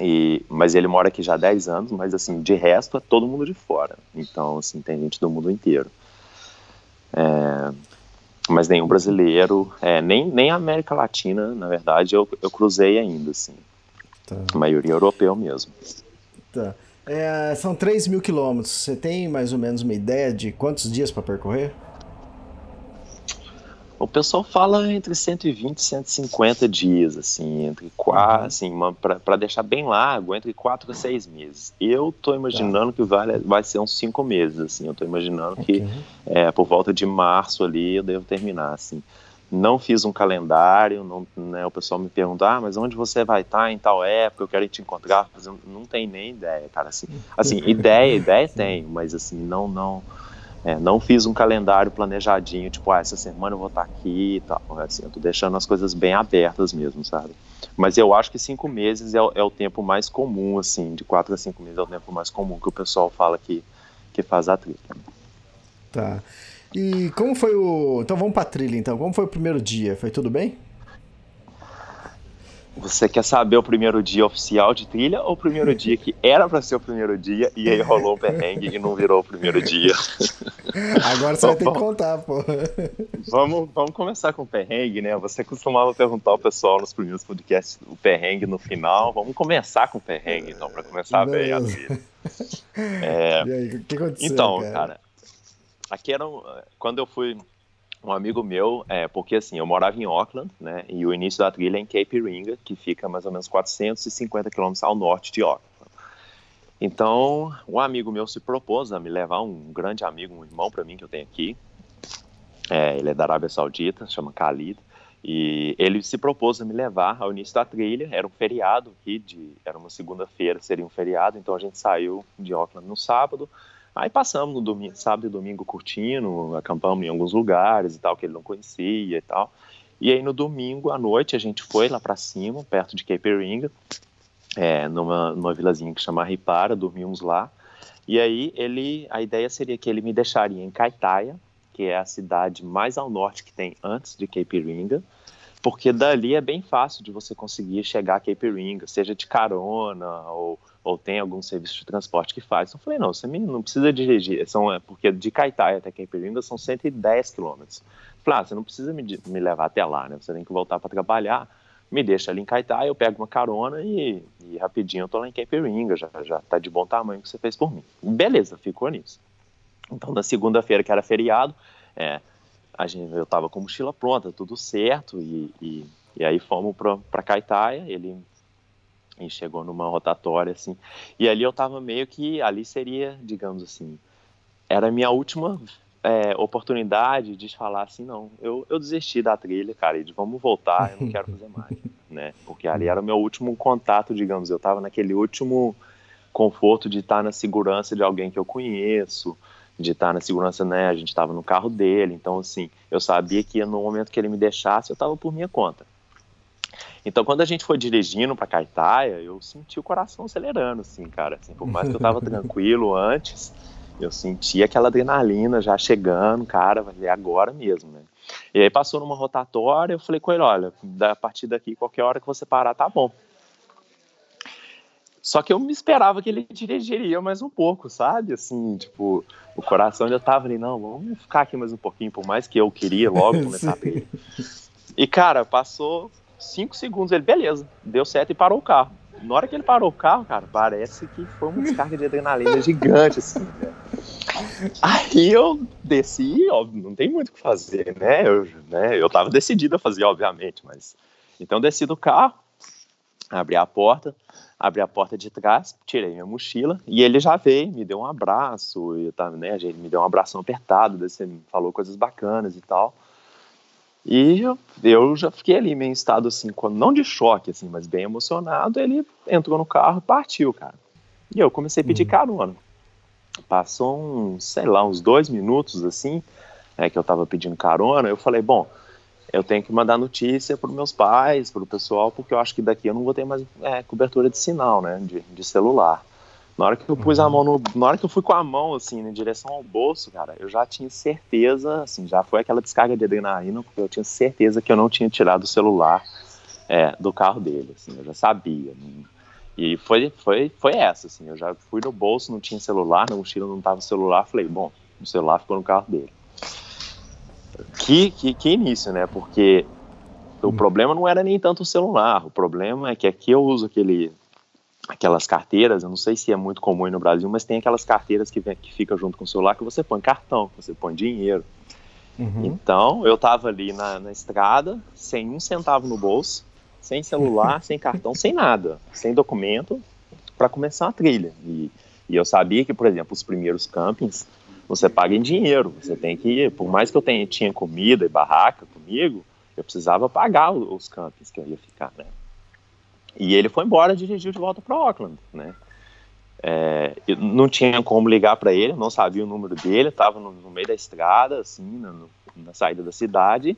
e, mas ele mora aqui já há 10 anos, mas assim, de resto é todo mundo de fora. Então, assim, tem gente do mundo inteiro. É, mas nenhum brasileiro, é, nem, nem a América Latina, na verdade, eu, eu cruzei ainda, assim. Tá. A maioria europeu mesmo. Tá. É, são 3 mil quilômetros. Você tem mais ou menos uma ideia de quantos dias para percorrer? O pessoal fala entre 120 e 150 dias, assim, entre quatro, uhum. assim, para deixar bem largo, entre 4 a 6 meses. Eu tô imaginando tá. que vai, vai ser uns 5 meses, assim, eu tô imaginando okay. que é, por volta de março ali eu devo terminar, assim. Não fiz um calendário, não, né, o pessoal me pergunta, ah, mas onde você vai estar em tal época, eu quero te encontrar, não tem nem ideia, cara, assim, assim ideia, ideia tenho, mas assim, não, não é, não fiz um calendário planejadinho, tipo, ah, essa semana eu vou estar aqui e tal. Assim, eu tô deixando as coisas bem abertas mesmo, sabe? Mas eu acho que cinco meses é, é, o tempo mais comum, assim, de quatro a cinco meses é o tempo mais comum que o pessoal fala que, que faz a trilha. Tá. E como foi o. Então vamos pra trilha então. Como foi o primeiro dia? Foi tudo bem? Você quer saber o primeiro dia oficial de trilha ou o primeiro dia que era para ser o primeiro dia e aí rolou um perrengue e não virou o primeiro dia? Agora você vai ter que contar, pô. Vamos, vamos começar com o perrengue, né? Você costumava perguntar ao pessoal nos primeiros podcasts o perrengue no final. Vamos começar com o perrengue, então, para começar bem a trilha. É... E aí, o que aconteceu? Então, cara, cara aqui era um, quando eu fui um amigo meu, é, porque assim, eu morava em Auckland, né, e o início da trilha é em Cape Ringa, que fica mais ou menos 450 quilômetros ao norte de Auckland. Então, um amigo meu se propôs a me levar, um grande amigo, um irmão para mim que eu tenho aqui, é, ele é da Arábia Saudita, chama Khalid, e ele se propôs a me levar ao início da trilha, era um feriado aqui, de, era uma segunda-feira, seria um feriado, então a gente saiu de Auckland no sábado, Aí passamos no domingo, sábado e domingo curtindo, acampamos em alguns lugares e tal, que ele não conhecia e tal. E aí no domingo à noite a gente foi lá para cima, perto de Cape Ringa, é, numa, numa vilazinha que chama Ripara, dormimos lá. E aí ele, a ideia seria que ele me deixaria em Kaitaia, que é a cidade mais ao norte que tem antes de Cape Ringa, porque dali é bem fácil de você conseguir chegar a Cape Ringa, seja de carona ou, ou tem algum serviço de transporte que faz. Então, eu falei, não, você não precisa dirigir, são, é, porque de Caetaia até Cape Ringa são 110 quilômetros. Falei, ah, você não precisa me, me levar até lá, né? Você tem que voltar para trabalhar, me deixa ali em Caetaia, eu pego uma carona e, e rapidinho eu tô lá em Cape Ringa, já, já tá de bom tamanho que você fez por mim. Beleza, ficou nisso. Então, na segunda-feira, que era feriado, é, a gente, eu tava com mochila pronta, tudo certo, e, e, e aí fomos para Caetaia, ele, ele chegou numa rotatória, assim, e ali eu tava meio que, ali seria, digamos assim, era a minha última é, oportunidade de falar assim, não, eu, eu desisti da trilha, cara, e de vamos voltar, eu não quero fazer mais, né, porque ali era o meu último contato, digamos, eu tava naquele último conforto de estar na segurança de alguém que eu conheço, de estar na segurança, né? A gente estava no carro dele, então assim, eu sabia que no momento que ele me deixasse, eu estava por minha conta. Então, quando a gente foi dirigindo para Caetaia, eu senti o coração acelerando, assim, cara. Assim, por mais que eu estava tranquilo antes, eu senti aquela adrenalina já chegando, cara, vai ser agora mesmo, né? E aí passou numa rotatória, eu falei com ele, olha, a partir daqui, qualquer hora que você parar, tá bom. Só que eu me esperava que ele dirigiria mais um pouco, sabe? Assim, tipo, o coração já tava ali, não, vamos ficar aqui mais um pouquinho, por mais que eu queria logo começar a. E, cara, passou cinco segundos, ele, beleza, deu certo e parou o carro. Na hora que ele parou o carro, cara, parece que foi uma descarga de adrenalina gigante, assim, né? Aí eu desci, óbvio, não tem muito o que fazer, né? Eu, né? eu tava decidido a fazer, obviamente, mas. Então desci do carro, abri a porta, abri a porta de trás, tirei minha mochila e ele já veio, me deu um abraço, e tá, né, ele me deu um abração apertado, você falou coisas bacanas e tal. E eu, já fiquei ali meio em estado assim, não de choque assim, mas bem emocionado. Ele entrou no carro e partiu, cara. E eu comecei a pedir uhum. carona. Passou uns, sei lá, uns dois minutos assim, é, que eu tava pedindo carona. Eu falei, bom, eu tenho que mandar notícia para os meus pais, para o pessoal, porque eu acho que daqui eu não vou ter mais é, cobertura de sinal, né, de, de, celular. Na hora que eu pus a mão no, na hora que eu fui com a mão assim em direção ao bolso, cara, eu já tinha certeza, assim, já foi aquela descarga de adrenalina, porque eu tinha certeza que eu não tinha tirado o celular é, do carro dele, assim, eu já sabia. E foi, foi, foi essa, assim, eu já fui no bolso, não tinha celular, na mochila não tava celular, falei, bom, o celular ficou no carro dele. Que, que, que início, né? Porque o hum. problema não era nem tanto o celular, o problema é que aqui eu uso aquele, aquelas carteiras, eu não sei se é muito comum no Brasil, mas tem aquelas carteiras que, vem, que fica junto com o celular que você põe cartão, que você põe dinheiro. Uhum. Então, eu tava ali na, na estrada, sem um centavo no bolso, sem celular, sem cartão, sem nada, sem documento, para começar a trilha. E, e, eu sabia que, por exemplo, os primeiros campings, você paga em dinheiro, você tem que, por mais que eu tenha, tinha comida e barraca comigo, eu precisava pagar os campings que eu ia ficar, né? E ele foi embora, dirigiu de volta para Auckland, né? É, não tinha como ligar para ele, não sabia o número dele, estava no, no, meio da estrada, assim, na, na, saída da cidade.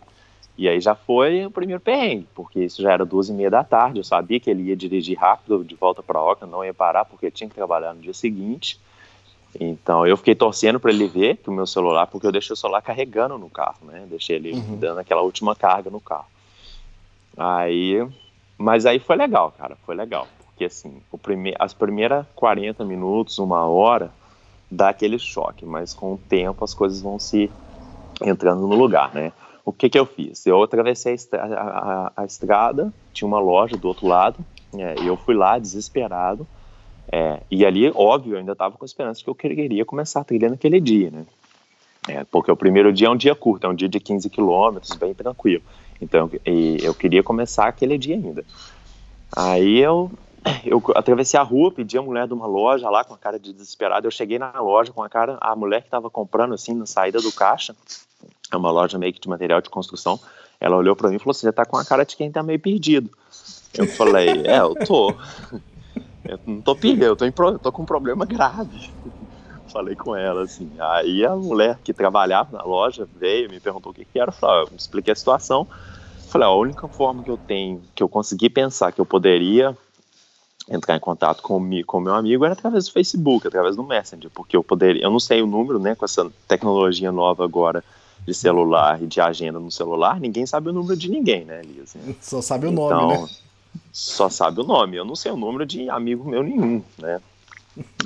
E aí já foi o primeiro perrengue, porque isso já era duas e meia da tarde. Eu sabia que ele ia dirigir rápido de volta para Auckland, não ia parar porque tinha que trabalhar no dia seguinte. Então eu fiquei torcendo para ele ver que o meu celular, porque eu deixei o celular carregando no carro, né? Deixei ele uhum. dando aquela última carga no carro. Aí, mas aí foi legal, cara, foi legal, porque assim, o prime as primeiras 40 minutos, uma hora, dá aquele choque, mas com o tempo as coisas vão se entrando no lugar, né? O que que eu fiz? Eu atravessei a, a, a estrada, tinha uma loja do outro lado, é, eu fui lá desesperado, é, e ali, óbvio, eu ainda estava com a esperança que eu queria começar a trilha naquele dia, né? É, porque o primeiro dia é um dia curto, é um dia de 15 quilômetros, bem tranquilo. Então, eu queria começar aquele dia ainda. Aí eu, eu atravessei a rua, pedi a mulher de uma loja lá com a cara de desesperado. Eu cheguei na loja com a cara, a mulher que estava comprando assim na saída do caixa, é uma loja meio que de material de construção. Ela olhou para mim e falou "Você tá com a cara de quem tá meio perdido". Eu falei: "É, eu tô". Eu não tô pilha, eu tô, em, eu tô com um problema grave. Falei com ela, assim. Aí a mulher que trabalhava na loja veio, me perguntou o que, que era. Eu, falei, eu expliquei a situação. Falei, a única forma que eu tenho, que eu consegui pensar que eu poderia entrar em contato com o com meu amigo era através do Facebook, através do Messenger, porque eu poderia, eu não sei o número, né, com essa tecnologia nova agora de celular e de agenda no celular, ninguém sabe o número de ninguém, né, Elias? Só sabe o nome, então, né? só sabe o nome. Eu não sei o número de amigo meu nenhum, né?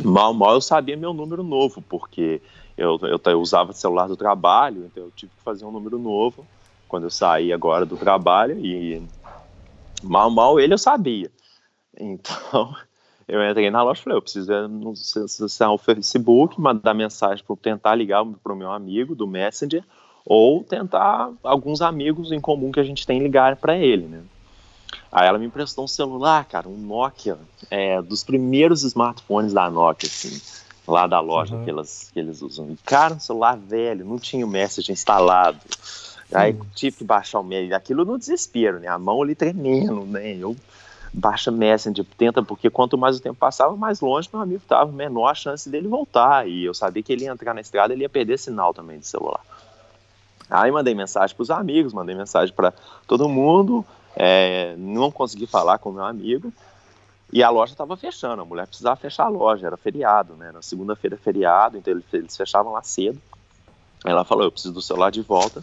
Mal, mal eu sabia meu número novo, porque eu, eu, eu usava o celular do trabalho, então eu tive que fazer um número novo quando eu saí agora do trabalho e mal, mal ele eu sabia. Então eu entrei na loja e falei, eu preciso acessar o Facebook, mandar mensagem para tentar ligar para o meu amigo do Messenger ou tentar alguns amigos em comum que a gente tem ligar para ele, né? Aí ela me emprestou um celular, cara, um Nokia, é, dos primeiros smartphones da Nokia, assim, lá da loja uhum. que, elas, que eles usam. E, cara, um celular velho, não tinha o Message instalado. Aí uhum. tive que baixar o Messenger, aquilo no desespero, né? A mão ali tremendo, né? Eu baixa Messenger, tenta, porque quanto mais o tempo passava, mais longe meu amigo estava, menor a chance dele voltar. E eu sabia que ele ia entrar na estrada, ele ia perder sinal também de celular. Aí mandei mensagem para os amigos, mandei mensagem para todo mundo, é, não consegui falar com meu amigo e a loja estava fechando. A mulher precisava fechar a loja, era feriado, né? Na segunda-feira é feriado, então eles, fechavam lá cedo. Ela falou: Eu preciso do celular de volta.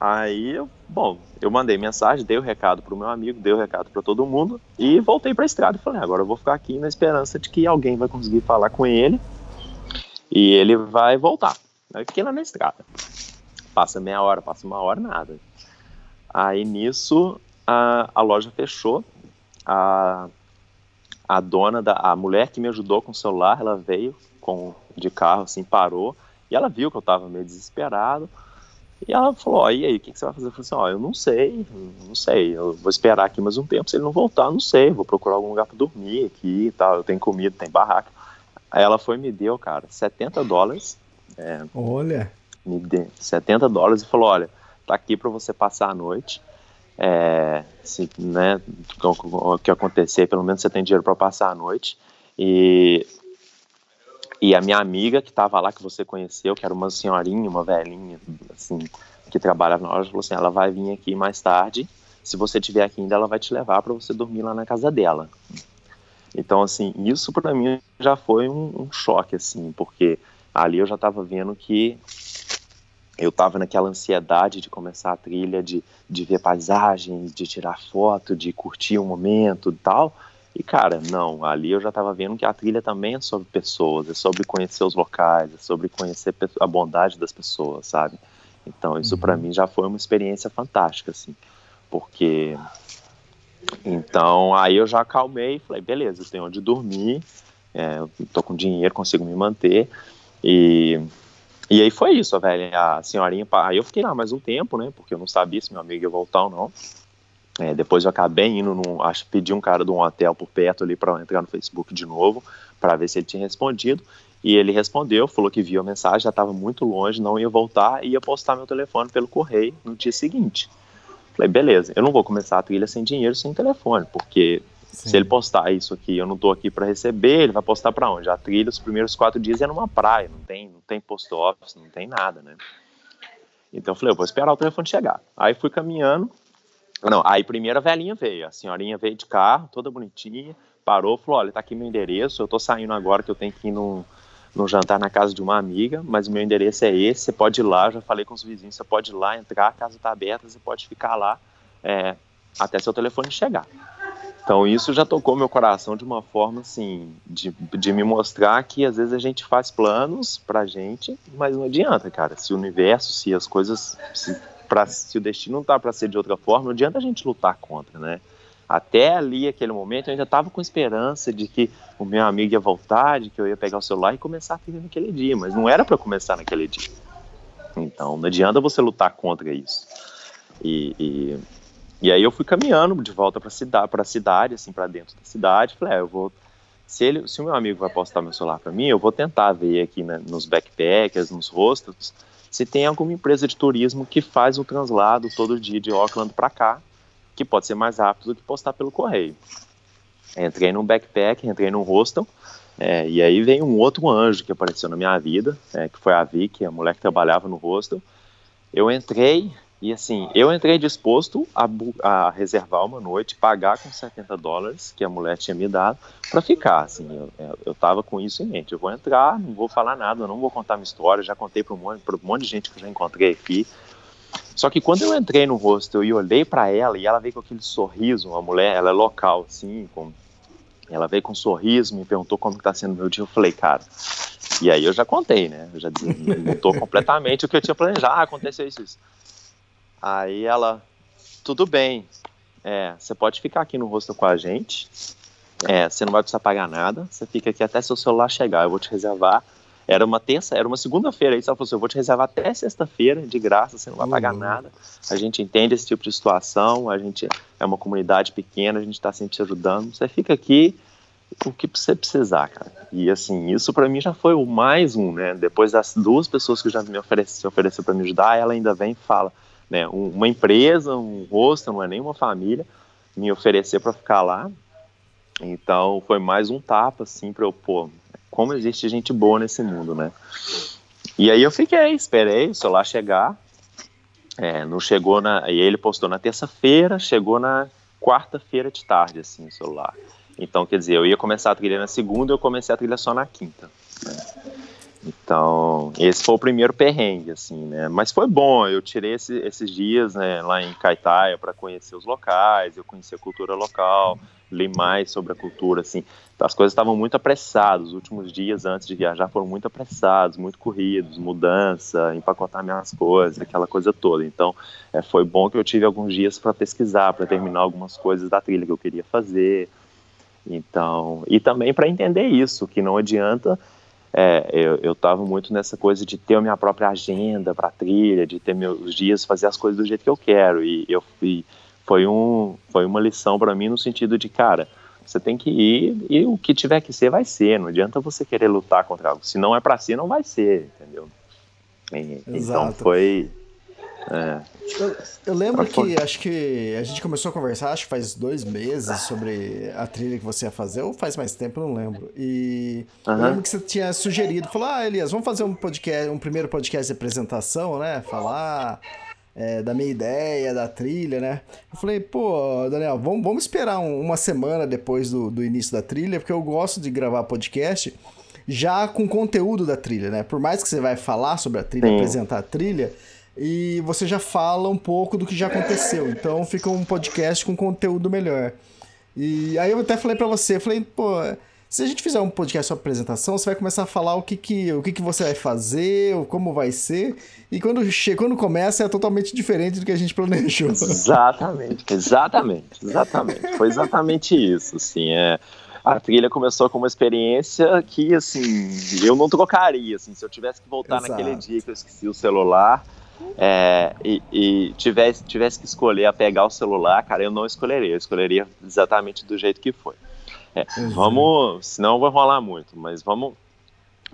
Aí, bom, eu mandei mensagem, dei o recado pro meu amigo, dei o recado para todo mundo e voltei para a estrada falei: Agora eu vou ficar aqui na esperança de que alguém vai conseguir falar com ele e ele vai voltar. Aí fiquei lá na estrada. Passa meia hora, passa uma hora, nada. Aí nisso a, a loja fechou. A, a dona, da, a mulher que me ajudou com o celular, ela veio com de carro, assim, parou. E ela viu que eu tava meio desesperado. E ela falou, ó, e aí, o que, que, você vai fazer? Eu falei assim, ó, eu não sei, não sei, eu vou esperar aqui mais um tempo, se ele não voltar, não sei, vou procurar algum lugar para dormir aqui e tal, eu tenho comida, tem barraca. Aí ela foi e me deu, cara, 70 dólares. É, olha. Me deu 70 dólares e falou, olha, tá aqui para você passar a noite, é, se, né, o que acontecer, pelo menos você tem dinheiro para passar a noite. E, e a minha amiga que estava lá, que você conheceu, que era uma senhorinha, uma velhinha, assim, que trabalhava na loja, falou assim: ela vai vir aqui mais tarde. Se você estiver aqui ainda, ela vai te levar para você dormir lá na casa dela. Então, assim, isso para mim já foi um, um choque, assim, porque ali eu já estava vendo que eu estava naquela ansiedade de começar a trilha, de, de ver paisagens, de tirar foto, de curtir o um momento e tal. E, cara, não, ali eu já estava vendo que a trilha também é sobre pessoas, é sobre conhecer os locais, é sobre conhecer a bondade das pessoas, sabe? Então, isso uhum. para mim já foi uma experiência fantástica, assim, porque. Então, aí eu já acalmei e falei, beleza, eu tenho onde dormir, é, eu tô com dinheiro, consigo me manter, e e aí foi isso, velho. A senhorinha. Aí eu fiquei lá mais um tempo, né? Porque eu não sabia se meu amigo ia voltar ou não. É, depois eu acabei indo, num, acho pedi um cara de um hotel por perto ali para entrar no Facebook de novo, para ver se ele tinha respondido. E ele respondeu, falou que viu a mensagem, já estava muito longe, não ia voltar e ia postar meu telefone pelo correio no dia seguinte. Falei, beleza, eu não vou começar a trilha sem dinheiro, sem telefone, porque Sim. se ele postar isso aqui, eu não estou aqui para receber, ele vai postar para onde? A trilha, os primeiros quatro dias é numa praia, não tem, não tem post office, não tem nada, né? Então eu falei, eu vou esperar o telefone chegar. Aí fui caminhando, não, aí primeiro a velhinha veio, a senhorinha veio de carro, toda bonitinha, parou, falou, olha, tá aqui meu endereço, eu tô saindo agora que eu tenho que ir num, num jantar na casa de uma amiga, mas o meu endereço é esse, você pode ir lá, já falei com os vizinhos, você pode ir lá, entrar, a casa tá aberta, você pode ficar lá é, até seu telefone chegar. Então isso já tocou meu coração de uma forma assim, de, de me mostrar que às vezes a gente faz planos pra gente, mas não adianta, cara. Se o universo, se as coisas, se pra, se o destino não tá para ser de outra forma, não adianta a gente lutar contra, né? Até ali, aquele momento, eu ainda estava com esperança de que o meu amigo ia voltar, de que eu ia pegar o celular e começar a trilha naquele dia, mas não era para começar naquele dia. Então, não adianta você lutar contra isso. E, e, e aí eu fui caminhando de volta para cidade, para cidade, assim, para dentro da cidade. Falei, é, eu vou se, ele, se o meu amigo vai postar meu celular para mim, eu vou tentar ver aqui né, nos backpackers, nos hostels, se tem alguma empresa de turismo que faz o translado todo dia de Auckland para cá, que pode ser mais rápido do que postar pelo correio. Entrei num backpack, entrei num hostel, é, e aí veio um outro anjo que apareceu na minha vida, é, que foi a Vicky, a mulher que trabalhava no hostel. Eu entrei, e assim, eu entrei disposto a, a, reservar uma noite, pagar com 70 dólares que a mulher tinha me dado para ficar. Assim, eu, eu tava com isso em mente. Eu vou entrar, não vou falar nada, não vou contar minha história. Já contei para um monte, um monte de gente que eu já encontrei aqui. Só que quando eu entrei no hostel e olhei para ela e ela veio com aquele sorriso, uma mulher, ela é local, assim, com, ela veio com um sorriso, me perguntou como está sendo meu dia. Eu falei, cara. E aí eu já contei, né? Eu já desmontou completamente o que eu tinha planejado. Ah, aconteceu isso, isso. Aí ela, tudo bem, é, você pode ficar aqui no rosto com a gente, é, você não vai precisar pagar nada, você fica aqui até seu celular chegar, eu vou te reservar. Era uma terça, era uma segunda-feira aí, ela falou assim, eu vou te reservar até sexta-feira, de graça, você não vai pagar uhum. nada. A gente entende esse tipo de situação, a gente é uma comunidade pequena, a gente está sempre te ajudando. Você fica aqui o que você precisar, cara. E assim, isso para mim já foi o mais um, né? Depois das duas pessoas que já me ofereceram, ofereceu para me ajudar, ela ainda vem e fala: né, uma empresa, um rosto, não é nem uma família, me oferecer para ficar lá. Então foi mais um tapa assim para eu, pô, como existe gente boa nesse mundo, né? E aí eu fiquei, esperei o celular chegar. É, não chegou na. E ele postou na terça-feira, chegou na quarta-feira de tarde, assim, o celular. Então, quer dizer, eu ia começar a trilha na segunda, eu comecei a trilha só na quinta. Né? Então, esse foi o primeiro perrengue, assim, né? Mas foi bom, eu tirei esse, esses dias né, lá em Caetaia para conhecer os locais, eu conheci a cultura local, li mais sobre a cultura, assim. As coisas estavam muito apressadas, os últimos dias antes de viajar foram muito apressados, muito corridos, mudança, empacotar minhas coisas, aquela coisa toda. Então, é, foi bom que eu tive alguns dias para pesquisar, para terminar algumas coisas da trilha que eu queria fazer. Então, e também para entender isso, que não adianta é, eu estava muito nessa coisa de ter a minha própria agenda para trilha, de ter meus dias, fazer as coisas do jeito que eu quero. E eu fui, foi, um, foi uma lição para mim no sentido de, cara, você tem que ir e o que tiver que ser, vai ser. Não adianta você querer lutar contra algo. Se não é para ser, não vai ser, entendeu? E, então foi. É, eu, eu lembro que acho que a gente começou a conversar, acho que faz dois meses, sobre a trilha que você ia fazer, ou faz mais tempo, não lembro. E eu lembro que você tinha sugerido, falou: Ah, Elias, vamos fazer um podcast, um primeiro podcast de apresentação, né? Falar. É, da minha ideia, da trilha, né? Eu falei, pô, Daniel, vamos, vamos esperar um, uma semana depois do, do início da trilha, porque eu gosto de gravar podcast já com conteúdo da trilha, né? Por mais que você vai falar sobre a trilha, Sim. apresentar a trilha, e você já fala um pouco do que já aconteceu. Então fica um podcast com conteúdo melhor. E aí eu até falei para você, falei, pô, se a gente fizer um podcast sobre apresentação, você vai começar a falar o que que, o que, que você vai fazer, como vai ser, e quando, chega, quando começa é totalmente diferente do que a gente planejou. Exatamente, exatamente, exatamente. Foi exatamente isso, assim, é... a trilha começou com uma experiência que, assim, eu não trocaria, assim, se eu tivesse que voltar Exato. naquele dia que eu esqueci o celular é, e, e tivesse, tivesse que escolher a pegar o celular, cara, eu não escolheria, eu escolheria exatamente do jeito que foi. É, vamos, senão vai rolar muito, mas vamos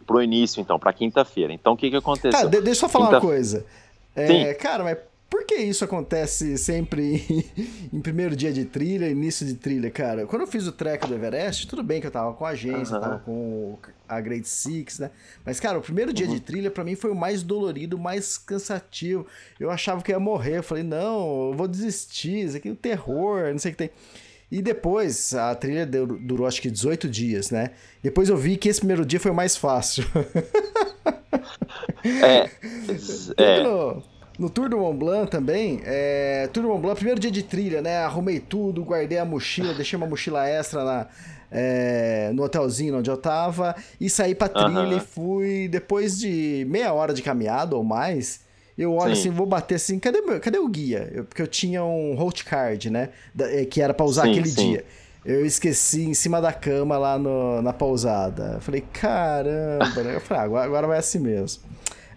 pro início, então, pra quinta-feira. Então, o que que aconteceu? Cara, de- deixa eu só falar uma coisa. É, Sim. cara, mas por que isso acontece sempre em primeiro dia de trilha, início de trilha, cara? Quando eu fiz o trek do Everest, tudo bem que eu tava com a agência, Aham. tava com a Grade Six, né? Mas, cara, o primeiro dia Uhum. de trilha pra mim foi o mais dolorido, o mais cansativo. Eu achava que ia morrer. Eu falei, não, eu vou desistir, isso aqui é um terror, não sei o que tem. E depois, a trilha deu- durou acho que 18 dias, né? Depois eu vi que esse primeiro dia foi o mais fácil. É, é, no Tour do Mont Blanc também, é, Tour do Mont Blanc, primeiro dia de trilha, né? Arrumei tudo, guardei a mochila, deixei uma mochila extra na, é, no hotelzinho onde eu tava e saí pra trilha Aham. e fui, depois de meia hora de caminhada ou mais, eu olho Sim. assim, vou bater assim, cadê, meu, cadê o guia? Eu- porque eu tinha um host card, né? da- é, que era pra usar Sim, aquele sim. dia. Eu esqueci em cima da cama lá no- na pousada. Eu falei, caramba, né? Eu falei, ah, agora, agora vai assim mesmo.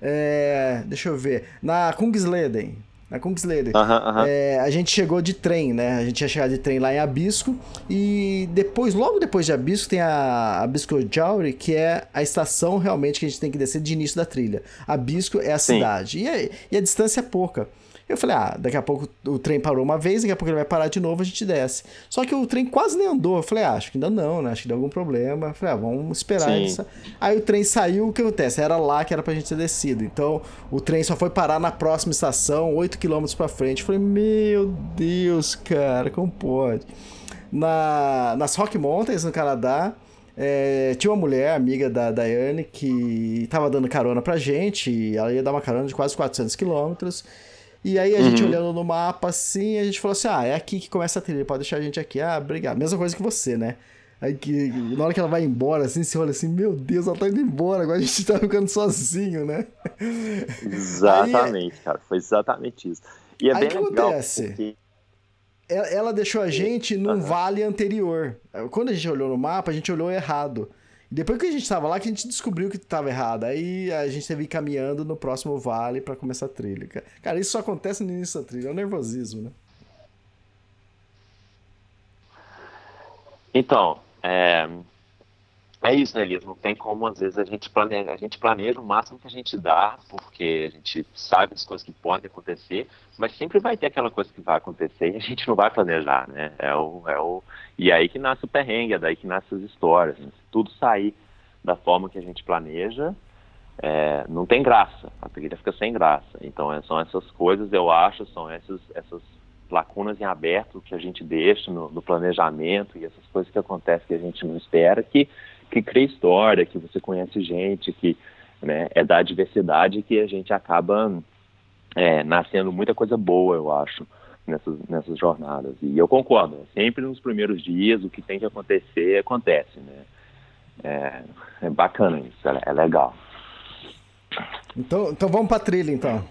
É, deixa eu ver. Na Kungsleden. Na Kungsleden. aham, aham. É, a gente chegou de trem, né? A gente ia chegar de trem lá em Abisco. E depois, logo depois de Abisco, tem a Abisco Jauri, que é a estação realmente que a gente tem que descer de início da trilha. Abisco é a Sim. cidade. E, a- e a distância é pouca. Eu falei, ah, daqui a pouco o trem parou uma vez, daqui a pouco ele vai parar de novo, a gente desce. Só que o trem quase nem andou. Eu falei, ah, acho que ainda não, né? Acho que deu algum problema. Eu falei, ah, vamos esperar. Sa- Aí o trem saiu, o que acontece? Era lá que era pra gente ter descido. Então o trem só foi parar na próxima estação, 8 km pra frente. Eu falei, meu Deus, cara, como pode? Na, nas Rock Mountains, no Canadá, é, tinha uma mulher, amiga da Daiane, que tava dando carona pra gente. E ela ia dar uma carona de quase 400 quilômetros. E aí a gente Uhum. olhando no mapa assim, a gente falou assim: ah, é aqui que começa a trilha, pode deixar a gente aqui. Ah, obrigado. Mesma coisa que você, né? Aí que na hora que ela vai embora, assim, você olha assim, meu Deus, ela tá indo embora, agora a gente tá ficando sozinho, né? Exatamente, cara. Foi exatamente isso. E é Aí bem que legal, acontece? porque Ela, ela deixou a gente num Aham. vale anterior. Quando a gente olhou no mapa, a gente olhou errado. E depois que a gente tava lá, que a gente descobriu que tava errado. Aí a gente teve caminhando no próximo vale pra começar a trilha. Cara. Isso só acontece no início da trilha, é o nervosismo, né? Então, é, é isso, né, Elias? Não tem como, às vezes, a gente planeja, a gente planeja o máximo que a gente dá, porque a gente sabe as coisas que podem acontecer, mas sempre vai ter aquela coisa que vai acontecer e a gente não vai planejar, né? É o, é o, e aí que nasce o perrengue, é daí que nascem as histórias. né? Se tudo sair da forma que a gente planeja, é, não tem graça, a trilha fica sem graça. Então, é, são essas coisas, eu acho, são essas, essas lacunas em aberto que a gente deixa no, no planejamento e essas coisas que acontecem que a gente não espera, que, que cria história, que você conhece gente, que né, é da diversidade que a gente acaba é, nascendo muita coisa boa, eu acho, nessas, nessas jornadas. E eu concordo, né, sempre nos primeiros dias o que tem que acontecer, acontece, né? É, é bacana isso, é, é legal. Então, então vamos pra trilha, então.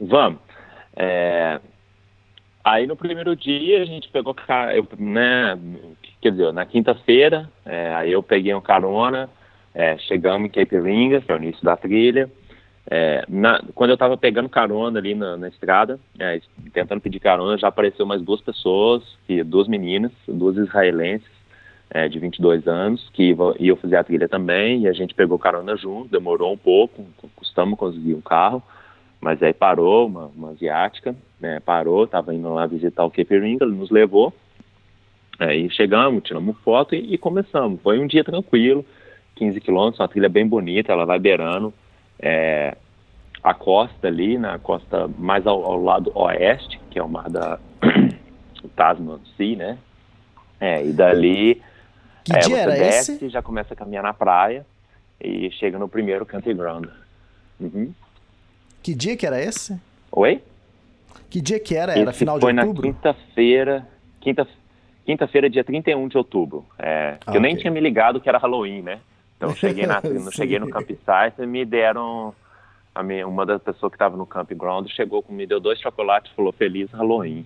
Vamos. É, aí no primeiro dia a gente pegou, eu, né, quer dizer, na quinta-feira, é, aí eu peguei um carona, é, chegamos em Cape Ringa, que é o início da trilha. É, na- quando eu estava pegando carona ali na, na estrada, é, tentando pedir carona, já apareceu mais duas pessoas, que, duas meninas, duas israelenses, é, de 22 anos, que iam iam fazer a trilha também, e a gente pegou carona junto, demorou um pouco, custamos conseguir um carro, mas aí parou, uma, uma asiática, né, parou, estava indo lá visitar o Cape Ringa, ele nos levou, aí chegamos, tiramos foto e, e começamos. Foi um dia tranquilo, 15 quilômetros, uma trilha bem bonita, ela vai beirando é, a costa ali, na costa mais ao, ao lado oeste, que é o mar da Tasman Sea, né? É, e dali Que é, dia você desce, esse? já começa a caminhar na praia e chega no primeiro campground. Uhum. Que dia que era esse? Oi? Que dia que era? Era Esse final de foi outubro? na quinta-feira, quinta, quinta-feira, dia 31 de outubro. É, Ah, eu nem ok. tinha me ligado que era Halloween, né? Então cheguei, na, cheguei no campsite e me deram. Minha, uma das pessoas que estava no campground chegou comigo, me deu dois chocolates e falou Feliz Halloween.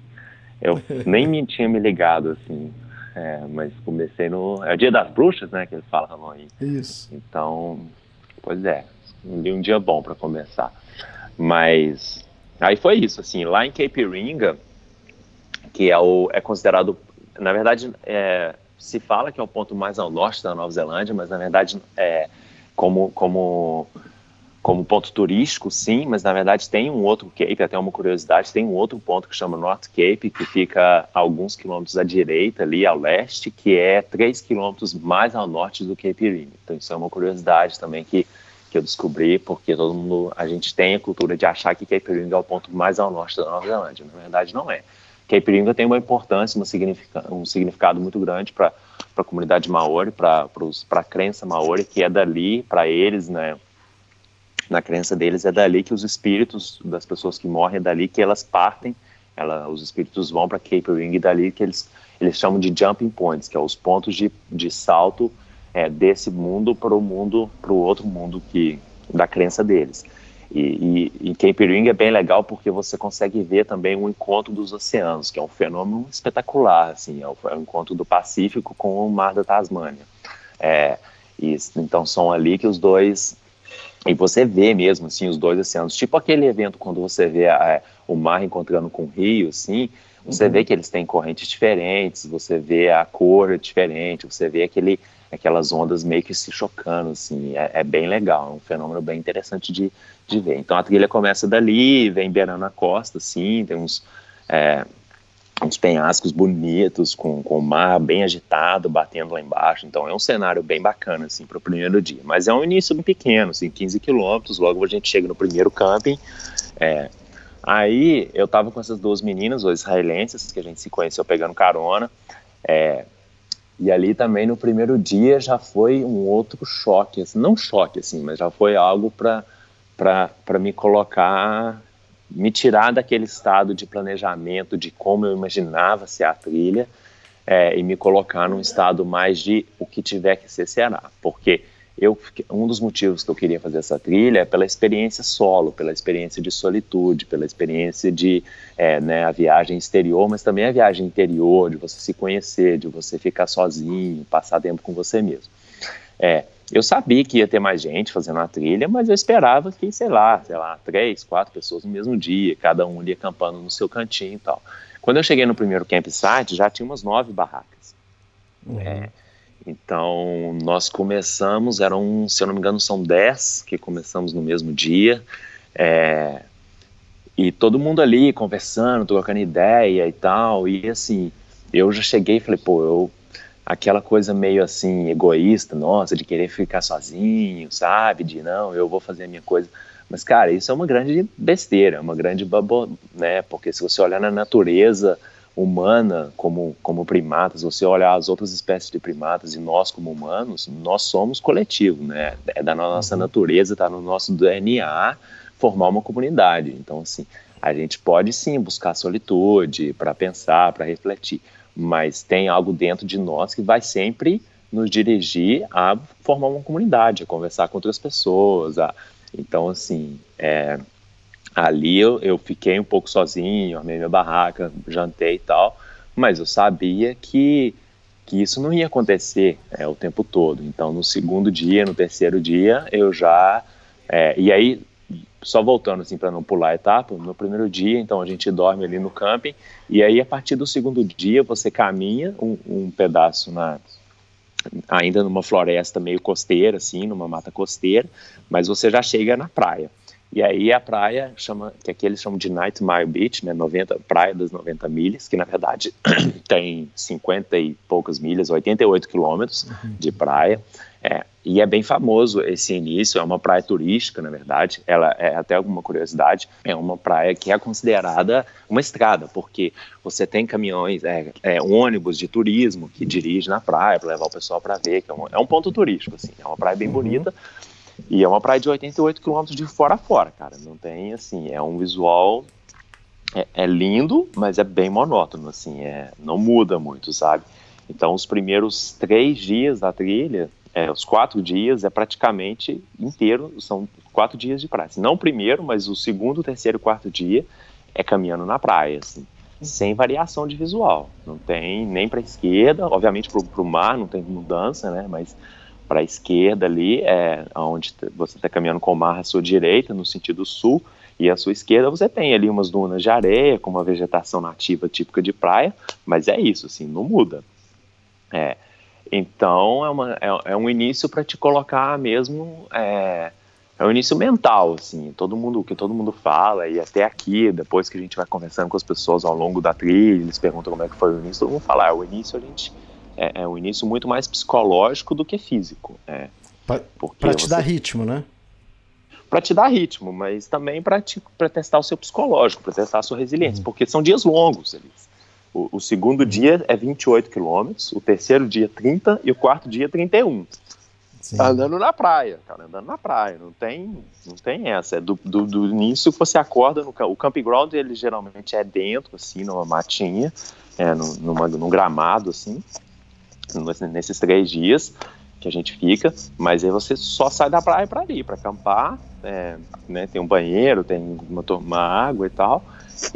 Eu nem me tinha me ligado, assim. É, mas comecei no. É o dia das bruxas, né? Que eles falam aí. Isso. Então, pois é, um dia bom para começar. Mas aí foi isso, assim, lá em Cape Ringa, que é, o, é considerado, na verdade, é, se fala que é o ponto mais ao norte da Nova Zelândia, mas na verdade, é, como, como como ponto turístico, sim, mas na verdade tem um outro Cape, até uma curiosidade, tem um outro ponto que chama North Cape, que fica alguns quilômetros à direita, ali ao leste, que é 3 quilômetros mais ao norte do Cape Ring. Então isso é uma curiosidade também que, que eu descobri, porque todo mundo, a gente tem a cultura de achar que Cape Ring é o ponto mais ao norte da Nova Zelândia, na verdade não é. Cape Ring tem uma importância, uma significa, um significado muito grande para a comunidade maori, para a crença maori, que é dali, para eles, né, na crença deles é dali que os espíritos das pessoas que morrem é dali que elas partem, ela, os espíritos vão para Cape Ring e dali que eles eles chamam de jumping points, que é os pontos de, de salto é, desse mundo para o mundo para o outro mundo que da crença deles. E, e, e Cape Ring é bem legal porque você consegue ver também o encontro dos oceanos, que é um fenômeno espetacular, assim, é o, é o encontro do Pacífico com o Mar da Tasmânia. É, e, então são ali que os dois e você vê mesmo, assim, os dois oceanos. Tipo aquele evento quando você vê a, o mar encontrando com o rio, assim, você uhum. vê que eles têm correntes diferentes, você vê a cor diferente, você vê aquele, aquelas ondas meio que se chocando, assim, é, é bem legal, é um fenômeno bem interessante de, de ver. Então a trilha começa dali, vem beirando a costa, assim, tem uns... É, uns penhascos bonitos, com, com o mar bem agitado, batendo lá embaixo. Então é um cenário bem bacana, assim, para o primeiro dia. Mas é um início bem pequeno, assim, 15 quilômetros, logo a gente chega no primeiro camping. É, aí eu tava com essas duas meninas, os israelenses, que a gente se conheceu pegando carona. É, e ali também no primeiro dia já foi um outro choque, assim, não choque, assim, mas já foi algo para me colocar me tirar daquele estado de planejamento de como eu imaginava ser a trilha é, e me colocar num estado mais de o que tiver que ser será, porque eu um dos motivos que eu queria fazer essa trilha é pela experiência solo, pela experiência de solitude, pela experiência de é, né, a viagem exterior, mas também a viagem interior, de você se conhecer, de você ficar sozinho, passar tempo com você mesmo. É, eu sabia que ia ter mais gente fazendo a trilha, mas eu esperava que, sei lá, sei lá, três, quatro pessoas no mesmo dia, cada um ali acampando no seu cantinho e tal. Quando eu cheguei no primeiro campsite, já tinha umas nove barracas. Uhum. É, então, nós começamos, eram, se eu não me engano, são dez que começamos no mesmo dia. É, e todo mundo ali conversando, trocando ideia e tal. E assim, eu já cheguei e falei, pô, eu aquela coisa meio assim egoísta, nossa, de querer ficar sozinho, sabe? De não, eu vou fazer a minha coisa. Mas, cara, isso é uma grande besteira, uma grande babo, né? Porque se você olhar na natureza humana como, como primatas, você olhar as outras espécies de primatas e nós como humanos, nós somos coletivo, né? É da nossa uhum. natureza, tá no nosso DNA formar uma comunidade. Então, assim, a gente pode sim buscar solitude para pensar, para refletir mas tem algo dentro de nós que vai sempre nos dirigir a formar uma comunidade, a conversar com outras pessoas. A... Então, assim, é... ali eu, eu fiquei um pouco sozinho, armei minha barraca, jantei e tal, mas eu sabia que, que isso não ia acontecer é, o tempo todo. Então, no segundo dia, no terceiro dia, eu já. É... e aí, só voltando assim para não pular a etapa, no primeiro dia, então a gente dorme ali no camping e aí a partir do segundo dia você caminha um, um pedaço na ainda numa floresta meio costeira assim, numa mata costeira, mas você já chega na praia. E aí a praia chama, que aqui eles chamam de Night Mile Beach, né, 90, praia das 90 milhas, que na verdade tem 50 e poucas milhas, 88 quilômetros uhum. de praia. É, e é bem famoso esse início, é uma praia turística, na verdade. Ela é até alguma curiosidade, é uma praia que é considerada uma estrada, porque você tem caminhões, é, é ônibus de turismo que dirige na praia para levar o pessoal para ver, que é um, é um, ponto turístico, assim, é uma praia bem uhum. E é uma praia de 88 quilômetros de fora a fora, cara. Não tem assim, é um visual é, é, lindo, mas é bem monótono, assim, é, não muda muito, sabe? Então, os primeiros três dias da trilha é, os quatro dias é praticamente inteiro, são quatro dias de praia. Não o primeiro, mas o segundo, terceiro e quarto dia é caminhando na praia, assim. sem variação de visual. Não tem nem para esquerda, obviamente para o mar não tem mudança, né? Mas para a esquerda ali, é onde você está caminhando com o mar à sua direita, no sentido sul, e à sua esquerda você tem ali umas dunas de areia com uma vegetação nativa típica de praia, mas é isso, assim, não muda. É, então é, uma, é, é um início para te colocar mesmo é, é um início mental, assim, todo mundo, que todo mundo fala, e até aqui, depois que a gente vai conversando com as pessoas ao longo da trilha, eles perguntam como é que foi o início, todo mundo fala, ah, o início a gente, é, é um início muito mais psicológico do que físico, é. Para te dar ritmo, né? Para te dar ritmo, mas também para testar o seu psicológico, para testar a sua resiliência, uhum. porque são dias longos, eles. O, o, segundo dia é 28 quilômetros, o terceiro dia 30 e o quarto dia 31. Sim. Tá andando na praia, cara, andando na praia, não tem, não tem essa. É do, do, do início que você acorda no o campground, ele geralmente é dentro, assim, numa matinha, é, numa, num gramado, assim, nesses três dias que a gente fica, mas aí você só sai da praia para ir, para acampar, é, né, tem um banheiro, tem uma, uma água e tal,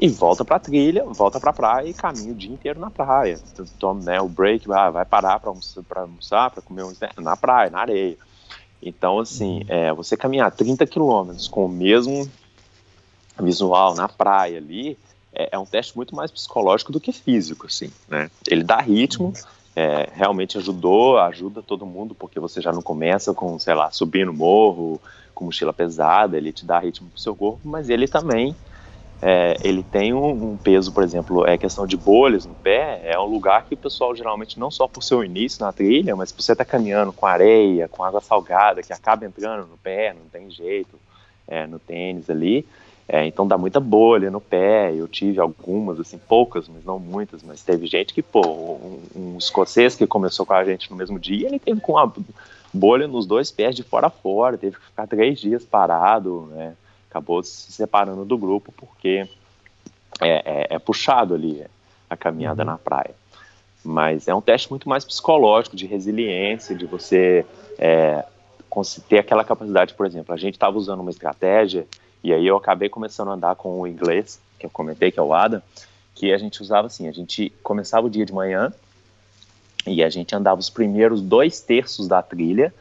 e volta para a trilha, volta para a praia e caminha o dia inteiro na praia. Toma né, o break, vai, vai parar para almoçar, para comer uns, na praia, na areia. Então, assim, é, você caminhar 30 quilômetros com o mesmo visual na praia ali, é, é, um teste muito mais psicológico do que físico, assim, né? Ele dá ritmo, é, realmente ajudou, ajuda todo mundo, porque você já não começa com, sei lá, subindo morro, com mochila pesada, ele te dá ritmo pro seu corpo, mas ele também é, ele tem um, um, peso, por exemplo, é questão de bolhas no pé, é um lugar que o pessoal geralmente, não só por seu início na trilha, mas por você estar tá caminhando com areia, com água salgada, que acaba entrando no pé, não tem jeito, é, no tênis ali, é, então dá muita bolha no pé, eu tive algumas, assim, poucas, mas não muitas, mas teve gente que, pô, um, um escocês que começou com a gente no mesmo dia, ele teve com a bolha nos dois pés de fora a fora, teve que ficar três dias parado, né, acabou se separando do grupo porque é, é, é puxado ali a caminhada uhum. na praia. Mas é um teste muito mais psicológico, de resiliência, de você é, ter aquela capacidade, por exemplo, a gente estava usando uma estratégia e aí eu acabei começando a andar com o inglês, que eu comentei, que é o Ada, que a gente usava assim, a gente começava o dia de manhã e a gente andava os primeiros dois terços da trilha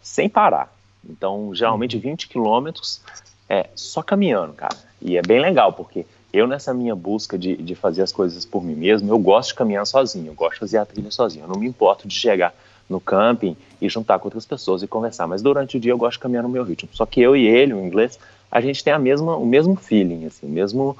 sem parar. Então, geralmente 20 uhum. quilômetros é, só caminhando, cara. E é bem legal, porque eu, nessa minha busca de, de fazer as coisas por mim mesmo, eu gosto de caminhar sozinho, eu gosto de fazer a trilha sozinho. Eu não me importo de chegar no camping e juntar com outras pessoas e conversar, mas durante o dia eu gosto de caminhar no meu ritmo. Só que eu e ele, o inglês, a gente tem a mesma, o mesmo feeling, assim, o mesmo,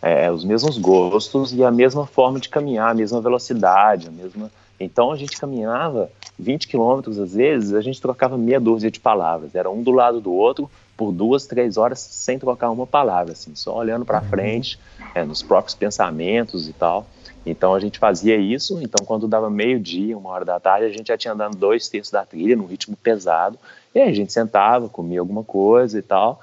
é, os mesmos gostos e a mesma forma de caminhar, a mesma velocidade, a mesma. Então a gente caminhava 20 quilômetros às vezes, a gente trocava meia dúzia de palavras, era um do lado do outro, por duas, três horas sem trocar uma palavra, assim, só olhando para uhum. frente, é, nos próprios pensamentos e tal. Então a gente fazia isso. Então quando dava meio dia, uma hora da tarde, a gente já tinha andado dois terços da trilha num ritmo pesado. E aí a gente sentava, comia alguma coisa e tal,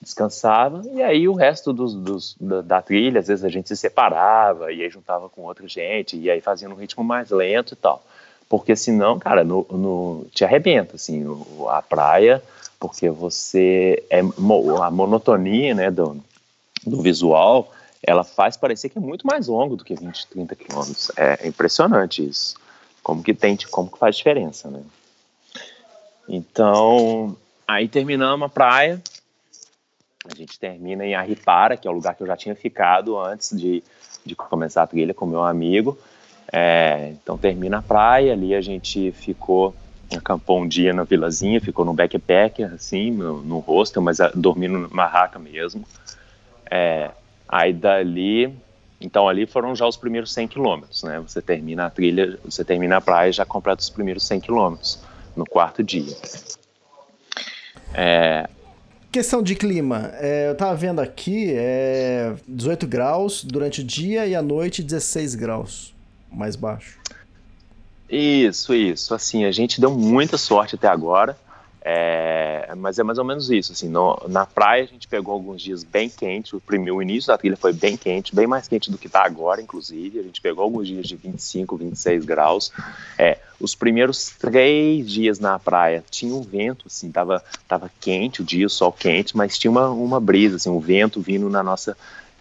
descansava. E aí o resto dos, dos, da, da, trilha, às vezes a gente se separava e aí juntava com outra gente e aí fazia num ritmo mais lento e tal. Porque senão, cara, no, no te arrebenta, assim, a praia porque você é a monotonia, né, do, do visual, ela faz parecer que é muito mais longo do que 20, 30 quilômetros. É impressionante isso. Como que tem, como que faz diferença, né? Então, aí terminamos a praia, a gente termina em Arripara, que é o lugar que eu já tinha ficado antes de, de começar a trilha com meu amigo. É, então termina a praia, ali a gente ficou acampou um dia na vilazinha, ficou no backpacker, assim, no, no hostel, mas a, dormindo numa barraca mesmo. É, aí dali, então ali foram já os primeiros 100 quilômetros, né? Você termina a trilha, você termina a praia e já completa os primeiros 100 quilômetros no quarto dia. É, Questão de clima, é, eu tava vendo aqui, é 18 graus durante o dia e à noite 16 graus, mais baixo. Isso, isso. Assim, a gente deu muita sorte até agora, é, mas é mais ou menos isso. Assim, no, na praia a gente pegou alguns dias bem quentes. O, primeiro, início da trilha foi bem quente, bem mais quente do que está agora, inclusive. A gente pegou alguns dias de 25, 26 graus. É, os primeiros três dias na praia tinha um vento, assim, tava, tava quente o dia, o sol quente, mas tinha uma, uma brisa, assim, um vento vindo na nossa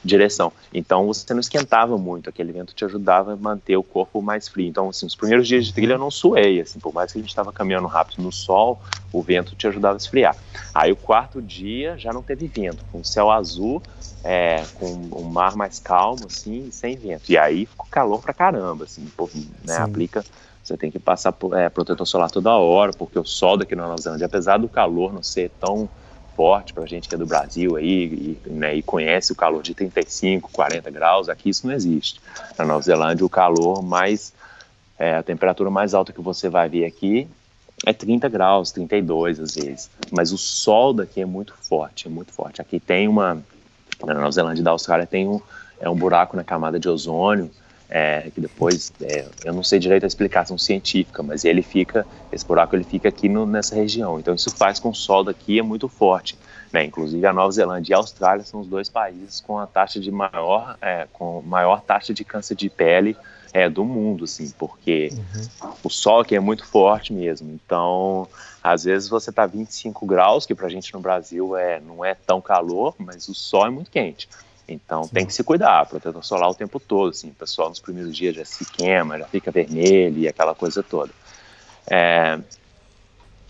direção. Então você não esquentava muito, aquele vento te ajudava a manter o corpo mais frio. Então, assim, os primeiros dias de trilha eu não suei, assim, por mais que a gente estava caminhando rápido no sol, o vento te ajudava a esfriar. Aí o quarto dia já não teve vento, com o céu azul, é, com o mar mais calmo, assim, sem vento. E aí ficou calor pra caramba, assim, pô, né, aplica você tem que passar é, protetor solar toda hora, porque o sol daqui na Nova Zelândia, apesar do calor não ser tão forte para a gente que é do Brasil aí e, né, e, conhece o calor de 35, 40 graus, aqui isso não existe. Na Nova Zelândia, o calor mais, é, a temperatura mais alta que você vai ver aqui é 30 graus, 32 às vezes. Mas o sol daqui é muito forte, é muito forte. Aqui tem uma, na Nova Zelândia e da Austrália tem um, é um buraco na camada de ozônio, é, que depois é, eu não sei direito a explicação científica, mas ele fica, esse buraco ele fica aqui no, nessa região. Então isso faz com que o sol daqui é muito forte. Né? Inclusive a Nova Zelândia e a Austrália são os dois países com a taxa de maior, é, com maior taxa de câncer de pele é, do mundo, assim, porque uhum. o sol aqui é muito forte mesmo. Então, às vezes você tá 25 graus, que pra gente no Brasil é, não é tão calor, mas o sol é muito quente. Então Sim. tem que se cuidar, protetor solar o tempo todo, assim, o pessoal nos primeiros dias já se queima, já fica vermelho e aquela coisa toda. É,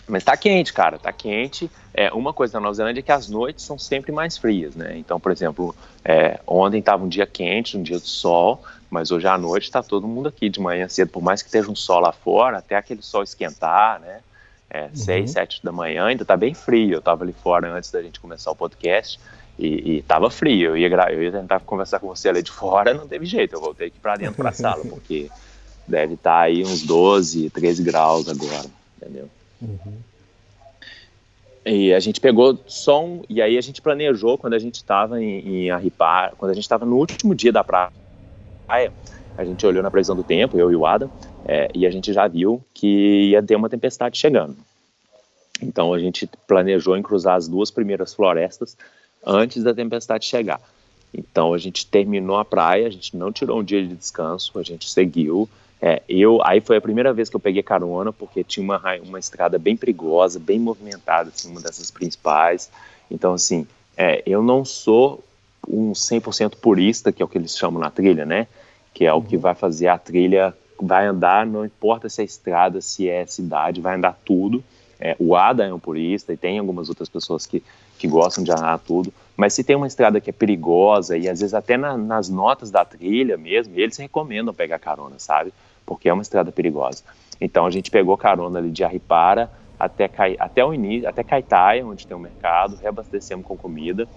mas tá quente, cara, tá quente. É, uma coisa da Nova Zelândia é que as noites são sempre mais frias, né? Então, por exemplo, é, ontem tava um dia quente, um dia de sol, mas hoje à noite tá todo mundo aqui de manhã cedo, por mais que esteja um sol lá fora, até aquele sol esquentar, né? É, uhum. Seis, sete da manhã, ainda tá bem frio. Eu tava ali fora antes da gente começar o podcast. E, e tava frio, eu ia, eu ia tentar conversar com você ali de fora, não teve jeito, eu voltei aqui para dentro para a sala, porque deve estar tá aí uns 12, 13 graus agora, entendeu? Uhum. E a gente pegou som, e aí a gente planejou quando a gente estava em, em Arripar, quando a gente estava no último dia da praia, a gente olhou na previsão do tempo, eu e o Adam, é, e a gente já viu que ia ter uma tempestade chegando. Então a gente planejou em cruzar as duas primeiras florestas antes da tempestade chegar. Então a gente terminou a praia, a gente não tirou um dia de descanso, a gente seguiu. É, eu aí foi a primeira vez que eu peguei carona porque tinha uma uma estrada bem perigosa, bem movimentada, assim, uma dessas principais. Então assim, é, eu não sou um 100% purista, que é o que eles chamam na trilha, né? Que é o que vai fazer a trilha, vai andar, não importa se é estrada, se é cidade, vai andar tudo. É, o Ada é um purista e tem algumas outras pessoas que que gostam de andar tudo, mas se tem uma estrada que é perigosa e às vezes até na, nas notas da trilha mesmo, eles recomendam pegar carona, sabe? Porque é uma estrada perigosa. Então a gente pegou carona ali de Arripara até, até o início, até Caetaia, onde tem o um mercado, reabastecemos com comida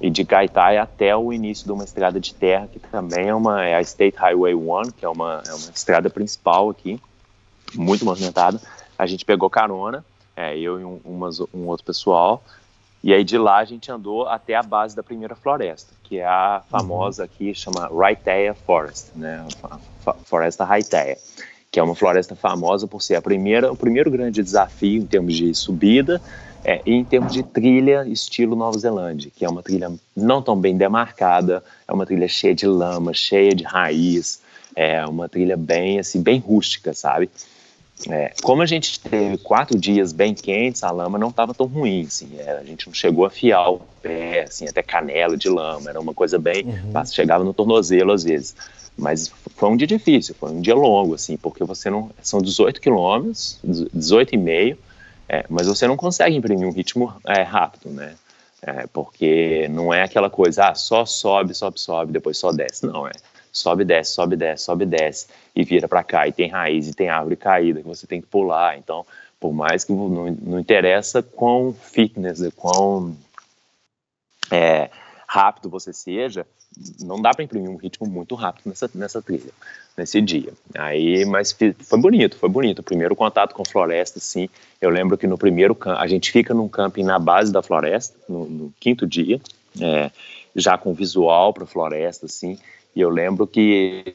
e de Caetaia até o início de uma estrada de terra que também é uma é a State Highway 1, que é uma, é uma estrada principal aqui, muito movimentada. A gente pegou carona, é, eu e um, umas, um outro pessoal, e aí de lá a gente andou até a base da primeira floresta, que é a famosa uhum. aqui, chama Raitea Forest, né? Floresta Raitea, que é uma floresta famosa por ser a primeira, o primeiro grande desafio em termos de subida é, e em termos de trilha estilo Nova Zelândia, que é uma trilha não tão bem demarcada, é uma trilha cheia de lama, cheia de raiz, é uma trilha bem assim, bem rústica, sabe? É, como a gente teve quatro dias bem quentes, a lama não estava tão ruim, assim, é, a gente não chegou a fiar o pé, assim, até canela de lama, era uma coisa bem, uhum. chegava no tornozelo às vezes, mas foi um dia difícil, foi um dia longo, assim, porque você não, são 18 quilômetros, 18 e meio, é, mas você não consegue imprimir um ritmo é, rápido, né, é, porque não é aquela coisa, ah, só sobe, sobe, sobe, depois só desce, não, é sobe, desce, sobe, desce, sobe, desce, e vira para cá, e tem raiz, e tem árvore caída que você tem que pular. Então, por mais que não, não interessa quão fitness, quão é, rápido você seja, não dá para imprimir um ritmo muito rápido nessa, nessa trilha, nesse dia. Aí, mas foi bonito, foi bonito. O primeiro contato com floresta, sim. Eu lembro que no primeiro a gente fica num camping na base da floresta, no, no quinto dia, é, já com visual para floresta, assim. E eu lembro que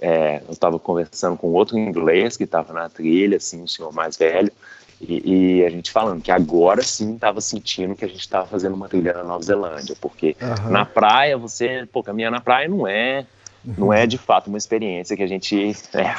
é, eu estava conversando com outro inglês que estava na trilha, assim, um senhor mais velho, e, e, a gente falando que agora sim estava sentindo que a gente estava fazendo uma trilha na Nova Zelândia, porque uhum. na praia você, pô, caminhar na praia não é, não é de fato uma experiência que a gente é,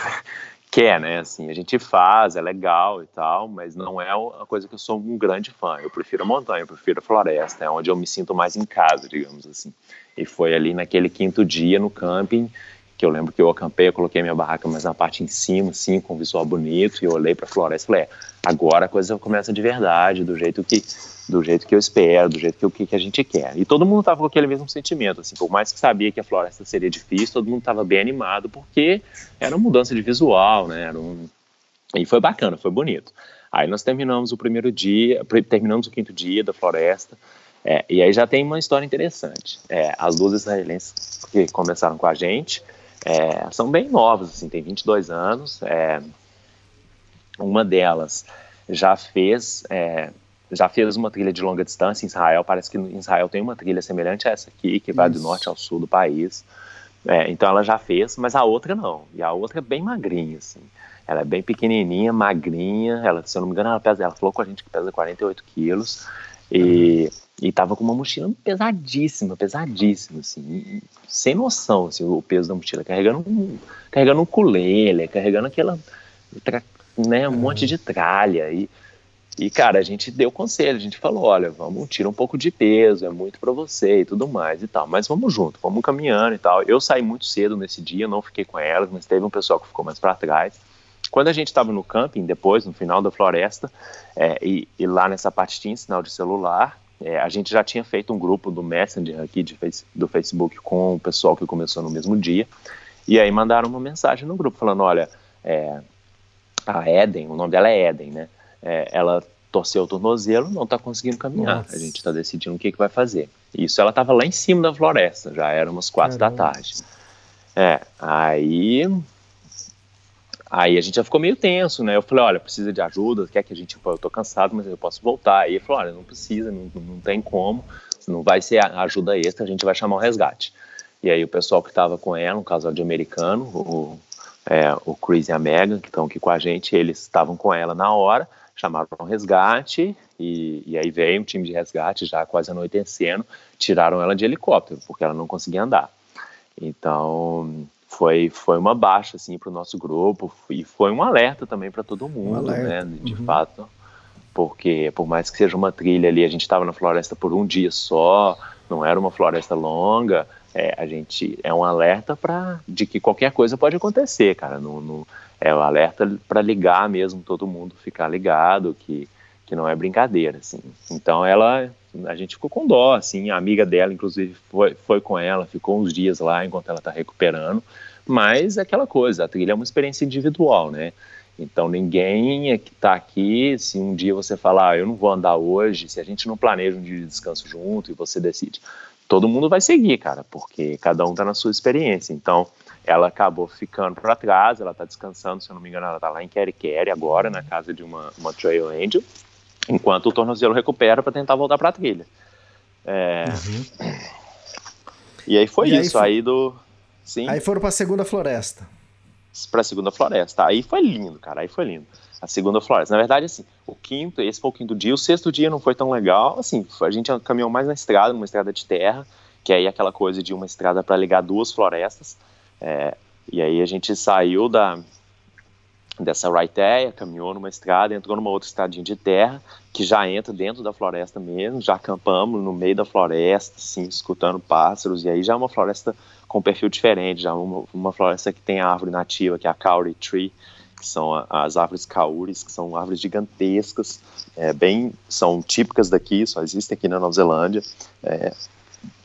quer, né? Assim, a gente faz, é legal e tal, mas não é uma coisa que eu sou um grande fã. Eu prefiro a montanha, eu prefiro a floresta, é onde eu me sinto mais em casa, digamos assim. E foi ali naquele quinto dia no camping que eu lembro que eu acampei, eu coloquei minha barraca mais na parte em cima, assim, com um visual bonito, e eu olhei para a floresta e falei, é, agora a coisa começa de verdade, do jeito que do jeito que eu espero, do jeito que, que, que a gente quer. E todo mundo estava com aquele mesmo sentimento, assim, por mais que sabia que a floresta seria difícil, todo mundo estava bem animado, porque era uma mudança de visual, né, era um... e foi bacana, foi bonito. Aí nós terminamos o primeiro dia, terminamos o quinto dia da floresta, é, e aí já tem uma história interessante. É, as duas israelenses que começaram com a gente, é, são bem novas, assim, tem 22 anos. É, uma delas já fez é, já fez uma trilha de longa distância em Israel. Parece que em Israel tem uma trilha semelhante a essa aqui, que vai Isso. do norte ao sul do país. É, então ela já fez, mas a outra não. E a outra é bem magrinha, assim. Ela é bem pequenininha, magrinha. Ela, se eu não me engano, ela pesa. Ela falou com a gente que pesa 48 quilos. E, e tava com uma mochila pesadíssima, pesadíssima, assim, sem noção, assim, o peso da mochila, carregando um, carregando um ukulele, carregando aquela, né, um monte de tralha, e, e, cara, a gente deu conselho, a gente falou, olha, vamos, tira um pouco de peso, é muito para você e tudo mais e tal, mas vamos junto, vamos caminhando e tal. Eu saí muito cedo nesse dia, não fiquei com elas, mas teve um pessoal que ficou mais para trás, quando a gente estava no camping, depois, no final da floresta, é, e, e, lá nessa parte tinha sinal de celular, é, a gente já tinha feito um grupo do Messenger aqui de, do Facebook com o pessoal que começou no mesmo dia, e aí mandaram uma mensagem no grupo falando, olha, é, a Eden, o nome dela é Eden, né? É, ela torceu o tornozelo, não está conseguindo caminhar. Nossa. A gente está decidindo o que, que vai fazer. Isso ela estava lá em cima da floresta, já era umas quatro Caramba. da tarde. É, aí Aí a gente já ficou meio tenso, né? Eu falei, olha, precisa de ajuda, quer que a gente... Eu tô cansado, mas eu posso voltar. Aí ele falou, olha, não precisa, não, não tem como, não vai ser ajuda extra, a gente vai chamar o resgate. E aí o pessoal que estava com ela, um casal de americano, o, é, o Chris e a Megan, que estão aqui com a gente, eles estavam com ela na hora, chamaram o resgate, e, e, aí veio um time de resgate já quase anoitecendo, tiraram ela de helicóptero, porque ela não conseguia andar. Então, foi, foi uma baixa assim para o nosso grupo e foi um alerta também para todo mundo, um né? De uhum. fato, porque por mais que seja uma trilha ali, a gente estava na floresta por um dia só, não era uma floresta longa, é, a gente é um alerta para de que qualquer coisa pode acontecer, cara. No, no é um alerta para ligar mesmo, todo mundo ficar ligado que que não é brincadeira, assim. Então ela, a gente ficou com dó, assim, a amiga dela, inclusive, foi, foi com ela, ficou uns dias lá enquanto ela está recuperando, mas é aquela coisa, a trilha é uma experiência individual, né? Então ninguém é que está aqui, se um dia você falar, ah, eu não vou andar hoje, se a gente não planeja um dia de descanso junto e você decide, todo mundo vai seguir, cara, porque cada um está na sua experiência. Então ela acabou ficando para trás, ela está descansando, se eu não me engano, ela está lá em Kerikeri agora, na casa de uma, uma Trail Angel, enquanto o tornozelo recupera para tentar voltar para a trilha. É... Uhum. E aí foi e isso, aí, foi... aí do. Sim. Aí foram para a segunda floresta. Para a segunda floresta. Aí foi lindo, cara. Aí foi lindo. A segunda floresta. Na verdade, assim, o quinto, esse foi o quinto dia. O sexto dia não foi tão legal. Assim, a gente caminhou mais na estrada, numa estrada de terra, que aí é aquela coisa de uma estrada para ligar duas florestas. É, e aí a gente saiu da, dessa Raitea, caminhou numa estrada, entrou numa outra estradinha de terra, que já entra dentro da floresta mesmo, já acampamos no meio da floresta, assim, escutando pássaros, e aí já é uma floresta com perfil diferente, já uma, uma floresta que tem a árvore nativa, que é a Kauri Tree, que são as árvores kauris, que são árvores gigantescas, é, bem, são típicas daqui, só existem aqui na Nova Zelândia, é,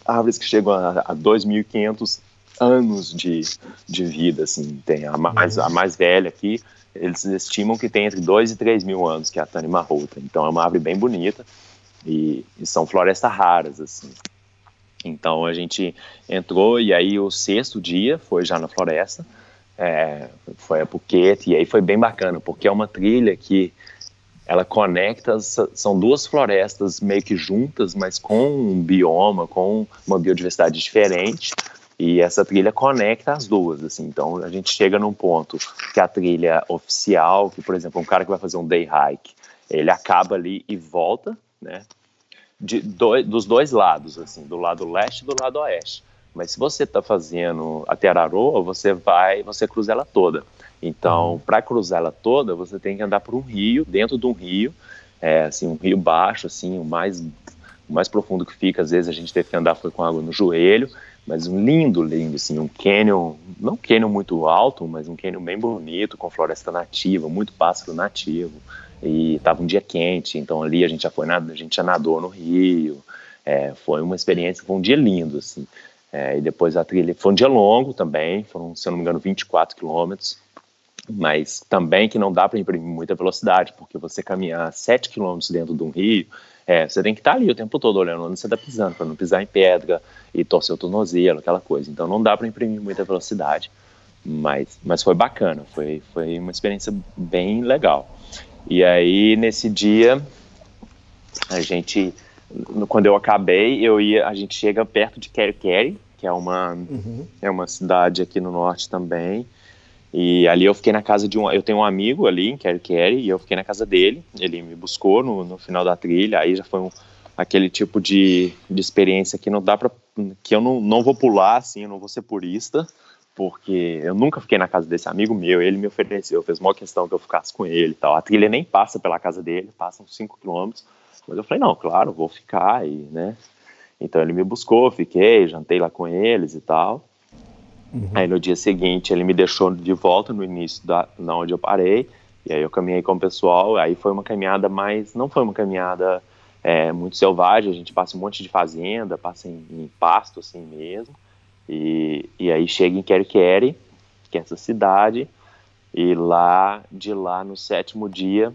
árvores que chegam a, a 2.500 anos de, de vida, assim, tem a mais, a mais velha aqui, eles estimam que tem entre 2 e 3 mil anos, que é a Tânia Marrota. Então é uma árvore bem bonita e, e, são florestas raras, assim. Então a gente entrou e aí o sexto dia foi já na floresta, é, foi a Phuket e aí foi bem bacana, porque é uma trilha que ela conecta, são duas florestas meio que juntas, mas com um bioma, com uma biodiversidade diferente, e essa trilha conecta as duas, assim. Então a gente chega num ponto que a trilha oficial, que por exemplo um cara que vai fazer um day hike, ele acaba ali e volta, né? De, do, dos dois lados, assim, do lado leste e do lado oeste. Mas se você está fazendo até Araroa, você vai, você cruza ela toda. Então, para cruzar ela toda, você tem que andar por um rio, dentro de um rio, é, assim, um rio baixo, assim, o mais, o mais profundo que fica. Às vezes a gente teve que andar foi com água no joelho, mas um lindo, lindo, assim, um canyon, não um canyon muito alto, mas um canyon bem bonito, com floresta nativa, muito pássaro nativo. E estava um dia quente, então ali a gente já foi a gente já nadou no rio. É, foi uma experiência, foi um dia lindo, assim. É, e depois a trilha foi um dia longo também, foram, se eu não me engano, 24 quilômetros, mas também que não dá para imprimir muita velocidade, porque você caminhar 7 quilômetros dentro de um rio, é, você tem que estar tá ali o tempo todo olhando onde você está pisando, para não pisar em pedra e torcer o tornozelo, aquela coisa. Então não dá para imprimir muita velocidade, mas, mas foi bacana, foi, foi uma experiência bem legal. E aí nesse dia a gente quando eu acabei, eu ia, a gente chega perto de Kerikeri, que é uma, uhum. é uma cidade aqui no norte também. E ali eu fiquei na casa de um. Eu tenho um amigo ali em Kerikeri e eu fiquei na casa dele. Ele me buscou no, no final da trilha. Aí já foi um, aquele tipo de, de experiência que não dá para. que eu não, não vou pular, assim, eu não vou ser purista, porque eu nunca fiquei na casa desse amigo meu. Ele me ofereceu, fez uma questão que eu ficasse com ele e tal. A trilha nem passa pela casa dele, passa uns 5 quilômetros. Mas eu falei, não, claro, vou ficar, e, né? Então ele me buscou, fiquei, jantei lá com eles e tal. Uhum. Aí no dia seguinte ele me deixou de volta no início da, da onde eu parei, e aí eu caminhei com o pessoal, aí foi uma caminhada mais, não foi uma caminhada é, muito selvagem, a gente passa um monte de fazenda, passa em, em pasto assim mesmo, e, e aí chega em Kerikeri, que é essa cidade, e lá, de lá no sétimo dia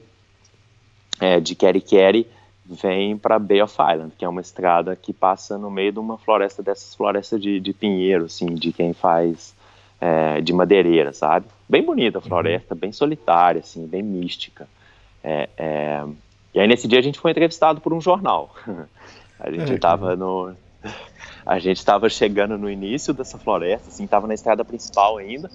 é, de Kerikeri, vem para Bay of Island, que é uma estrada que passa no meio de uma floresta dessas florestas de, de pinheiro, assim, de quem faz é, de madeireira, sabe? Bem bonita a uhum. floresta, bem solitária, assim, bem mística. É, é... E aí nesse dia a gente foi entrevistado por um jornal. a gente estava no a gente estava chegando no início dessa floresta, assim, estava na estrada principal ainda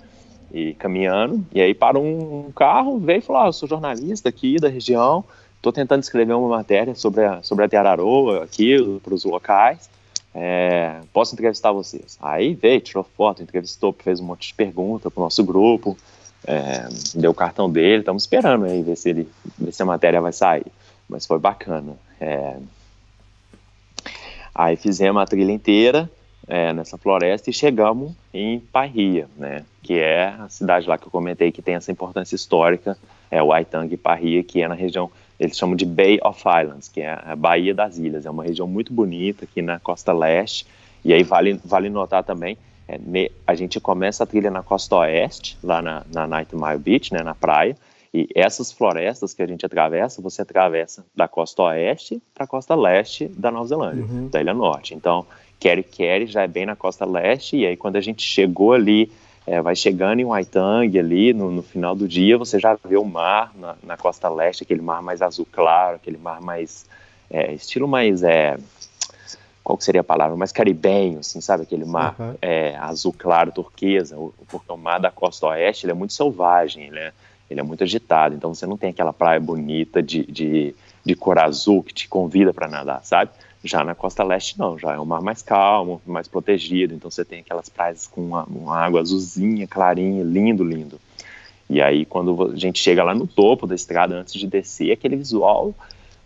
e caminhando. E aí parou um, um carro, veio e falou: ah, eu sou jornalista aqui da região estou tentando escrever uma matéria sobre a, sobre a Teararoa aqui, para os locais. É, posso entrevistar vocês? Aí veio, tirou foto, entrevistou, fez um monte de perguntas para o nosso grupo, é, deu o cartão dele, estamos esperando aí ver se, ele, ver se a matéria vai sair. Mas foi bacana. É, aí fizemos a trilha inteira é, nessa floresta e chegamos em Parria, né, que é a cidade lá que eu comentei que tem essa importância histórica, é o Aitang Parria, que é na região eles chamam de Bay of Islands, que é a Baía das Ilhas. É uma região muito bonita aqui na costa leste. E aí vale, vale notar também, é, ne, a gente começa a trilha na costa oeste, lá na, na Night Mile Beach, né, na praia. E essas florestas que a gente atravessa, você atravessa da costa oeste para a costa leste da Nova Zelândia, uhum. da Ilha Norte. Então, Kerry já é bem na costa leste, e aí quando a gente chegou ali é, vai chegando em Waitang ali, no, no, final do dia, você já vê o mar na, na, costa leste, aquele mar mais azul claro, aquele mar mais, é, estilo mais, é, qual que seria a palavra, mais caribenho, assim, sabe, aquele mar uhum. é, azul claro, turquesa, porque o mar da costa oeste, ele é muito selvagem, ele é, ele é muito agitado, então você não tem aquela praia bonita de, de, de cor azul que te convida para nadar, sabe? Já na costa leste, não, já é um mar mais calmo, mais protegido, então você tem aquelas praias com uma, uma água azulzinha, clarinha, lindo, lindo. E aí, quando a gente chega lá no topo da estrada, antes de descer, aquele visual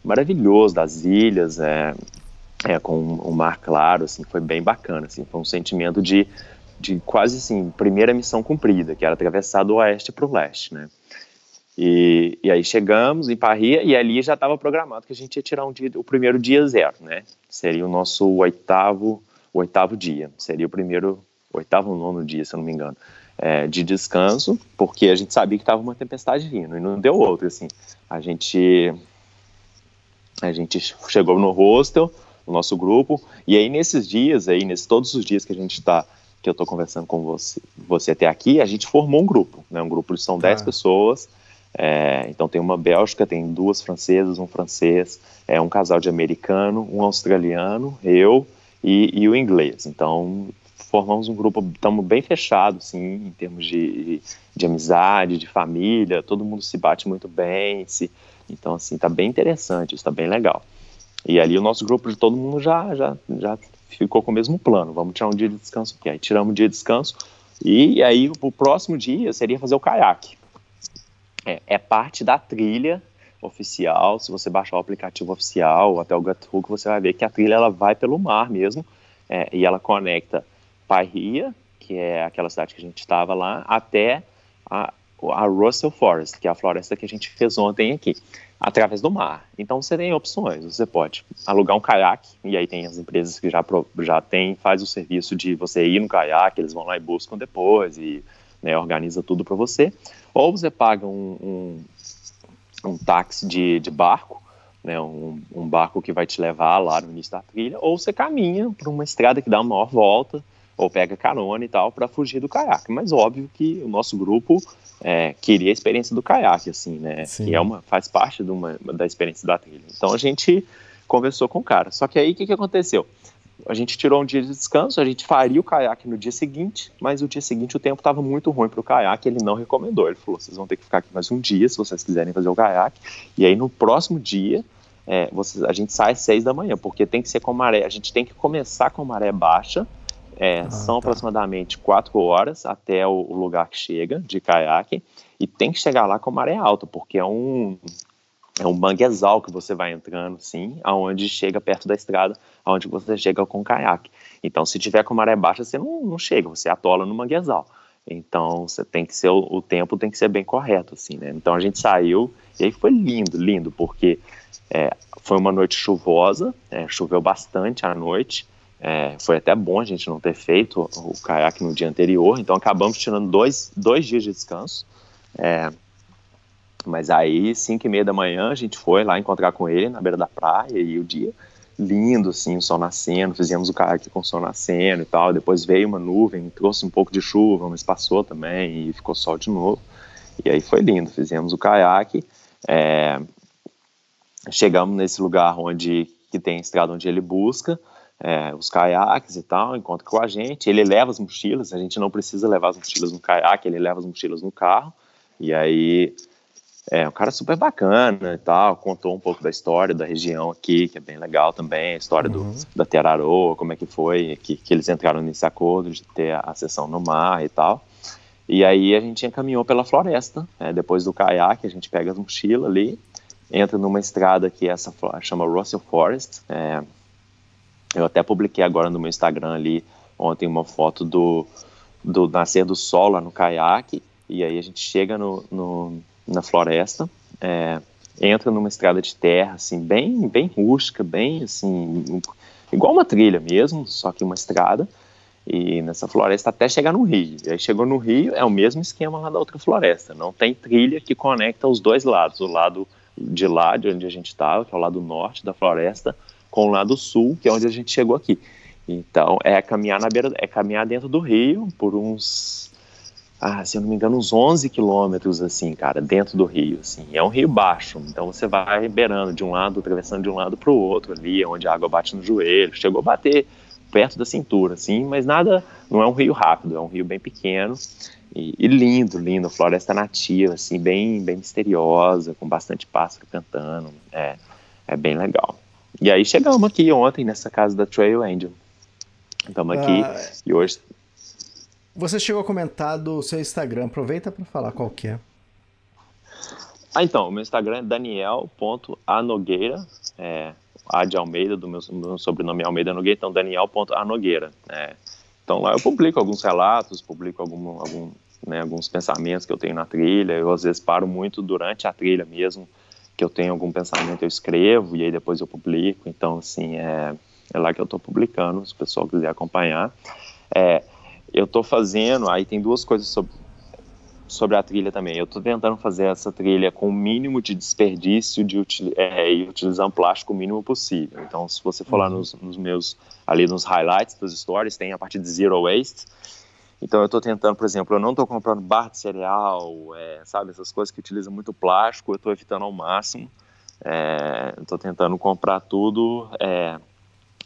maravilhoso das ilhas, é, é com um, um mar claro, assim, foi bem bacana, assim, foi um sentimento de, de quase, assim, primeira missão cumprida, que era atravessar do oeste para o leste, né. E, e aí chegamos em Parria e ali já estava programado que a gente ia tirar um dia, o primeiro dia zero, né? Seria o nosso oitavo, oitavo dia. Seria o primeiro, oitavo ou nono dia, se eu não me engano, é, de descanso, porque a gente sabia que estava uma tempestade vindo e não deu outro, assim. A gente, a gente chegou no hostel, o nosso grupo, e aí nesses dias, aí, nesses todos os dias que a gente está que eu estou conversando com você, você até aqui, a gente formou um grupo, né? Um grupo de são 10 ah. pessoas é, então tem uma Bélgica, tem duas francesas, um francês, é um casal de americano, um australiano, eu e, e o inglês. Então formamos um grupo, estamos bem fechados, sim, em termos de, de amizade, de família, todo mundo se bate muito bem, se, então assim, está bem interessante, está bem legal. E ali o nosso grupo de todo mundo já, já, já ficou com o mesmo plano. Vamos tirar um dia de descanso aqui. Aí tiramos um dia de descanso e aí o próximo dia seria fazer o caiaque. É, é parte da trilha oficial. Se você baixar o aplicativo oficial até o Guthook, você vai ver que a trilha ela vai pelo mar mesmo é, e ela conecta Paihia, que é aquela cidade que a gente estava lá, até a, a Russell Forest, que é a floresta que a gente fez ontem aqui, através do mar. Então você tem opções, você pode alugar um caiaque, e aí tem as empresas que já, já tem, faz o serviço de você ir no caiaque, eles vão lá e buscam depois, e né, organiza tudo para você. Ou você paga um, um, um táxi de, de barco, né, um, um, barco que vai te levar lá no início da trilha, ou você caminha por uma estrada que dá uma maior volta, ou pega carona e tal, para fugir do caiaque. Mas óbvio que o nosso grupo é, queria a experiência do caiaque, assim, né? Sim. Que é uma, faz parte de uma, da experiência da trilha. Então a gente conversou com o cara. Só que aí o que, que aconteceu? A gente tirou um dia de descanso, a gente faria o caiaque no dia seguinte, mas o dia seguinte o tempo estava muito ruim para o caiaque, ele não recomendou. Ele falou: vocês vão ter que ficar aqui mais um dia se vocês quiserem fazer o caiaque. E aí no próximo dia é, vocês, a gente sai às seis da manhã, porque tem que ser com maré. A gente tem que começar com maré baixa é, ah, são tá. aproximadamente quatro horas até o, lugar que chega de caiaque e tem que chegar lá com maré alta, porque é um é um manguezal que você vai entrando, sim, aonde chega perto da estrada, aonde você chega com caiaque. Então, se tiver com maré baixa, você não, não chega, você atola no manguezal. Então, você tem que ser o, tempo tem que ser bem correto, assim, né? Então a gente saiu e aí foi lindo, lindo, porque é, foi uma noite chuvosa, é, choveu bastante à noite. É, foi até bom a gente não ter feito o, caiaque no dia anterior, então acabamos tirando dois, dois dias de descanso. Mas aí, cinco e meia da manhã, a gente foi lá encontrar com ele na beira da praia e o dia lindo, assim, o sol nascendo, fizemos o caiaque com o sol nascendo e tal. Depois veio uma nuvem, trouxe um pouco de chuva, mas passou também e ficou sol de novo. E aí foi lindo, fizemos o caiaque. É, chegamos nesse lugar onde que tem a estrada onde ele busca é, os caiaques e tal, encontra com a gente. Ele leva as mochilas, a gente não precisa levar as mochilas no caiaque, ele leva as mochilas no carro. E aí, é um cara super bacana e tal, contou um pouco da história da região aqui, que é bem legal também, a história uhum. do, da Teraroa, como é que foi, que, que eles entraram nesse acordo de ter a, a sessão no mar e tal. E aí a gente encaminhou pela floresta, né, depois do caiaque, a gente pega as mochilas ali, entra numa estrada que essa chama Russell Forest, é, eu até publiquei agora no meu Instagram ali ontem uma foto do, do nascer do sol lá no caiaque, e aí a gente chega no, no na floresta, é, entra numa estrada de terra, assim, bem, bem rústica, bem, assim, igual uma trilha mesmo, só que uma estrada, e nessa floresta até chegar no rio. E aí chegou no rio, é o mesmo esquema lá da outra floresta, não tem trilha que conecta os dois lados, o lado de lá, de onde a gente estava, que é o lado norte da floresta, com o lado sul, que é onde a gente chegou aqui. Então, é caminhar na beira, é caminhar dentro do rio por uns, ah, se eu não me engano, uns 11 quilômetros, assim, cara, dentro do rio, assim. É um rio baixo, então você vai beirando de um lado, atravessando de um lado para o outro ali, onde a água bate no joelho. Chegou a bater perto da cintura, assim, mas nada, não é um rio rápido, é um rio bem pequeno e, e lindo, lindo, floresta nativa, assim, bem, bem misteriosa, com bastante pássaro cantando, é, é bem legal. E aí chegamos aqui ontem nessa casa da Trail Angel. Estamos aqui ah, e hoje. Você chegou a comentar do seu Instagram, aproveita para falar qual que é. Ah, então, o meu Instagram é daniel.anogueira, é, A de Almeida, do meu, meu sobrenome é Almeida Nogueira, então daniel.anogueira. É. Então lá eu publico alguns relatos, publico algum, algum, né, alguns pensamentos que eu tenho na trilha, eu às vezes paro muito durante a trilha mesmo, que eu tenho algum pensamento, eu escrevo e aí depois eu publico. Então, assim, é, é lá que eu estou publicando, se o pessoal quiser acompanhar. É, eu estou fazendo, aí tem duas coisas sobre, sobre a trilha também. Eu estou tentando fazer essa trilha com o mínimo de desperdício de é, e utilizando plástico o mínimo possível. Então, se você for lá uhum. nos, nos meus, ali nos highlights das stories, tem a parte de zero waste. Então eu estou tentando, por exemplo, eu não estou comprando barra de cereal, é, sabe, essas coisas que utilizam muito plástico, eu estou evitando ao máximo. Estou é, tentando comprar tudo, é,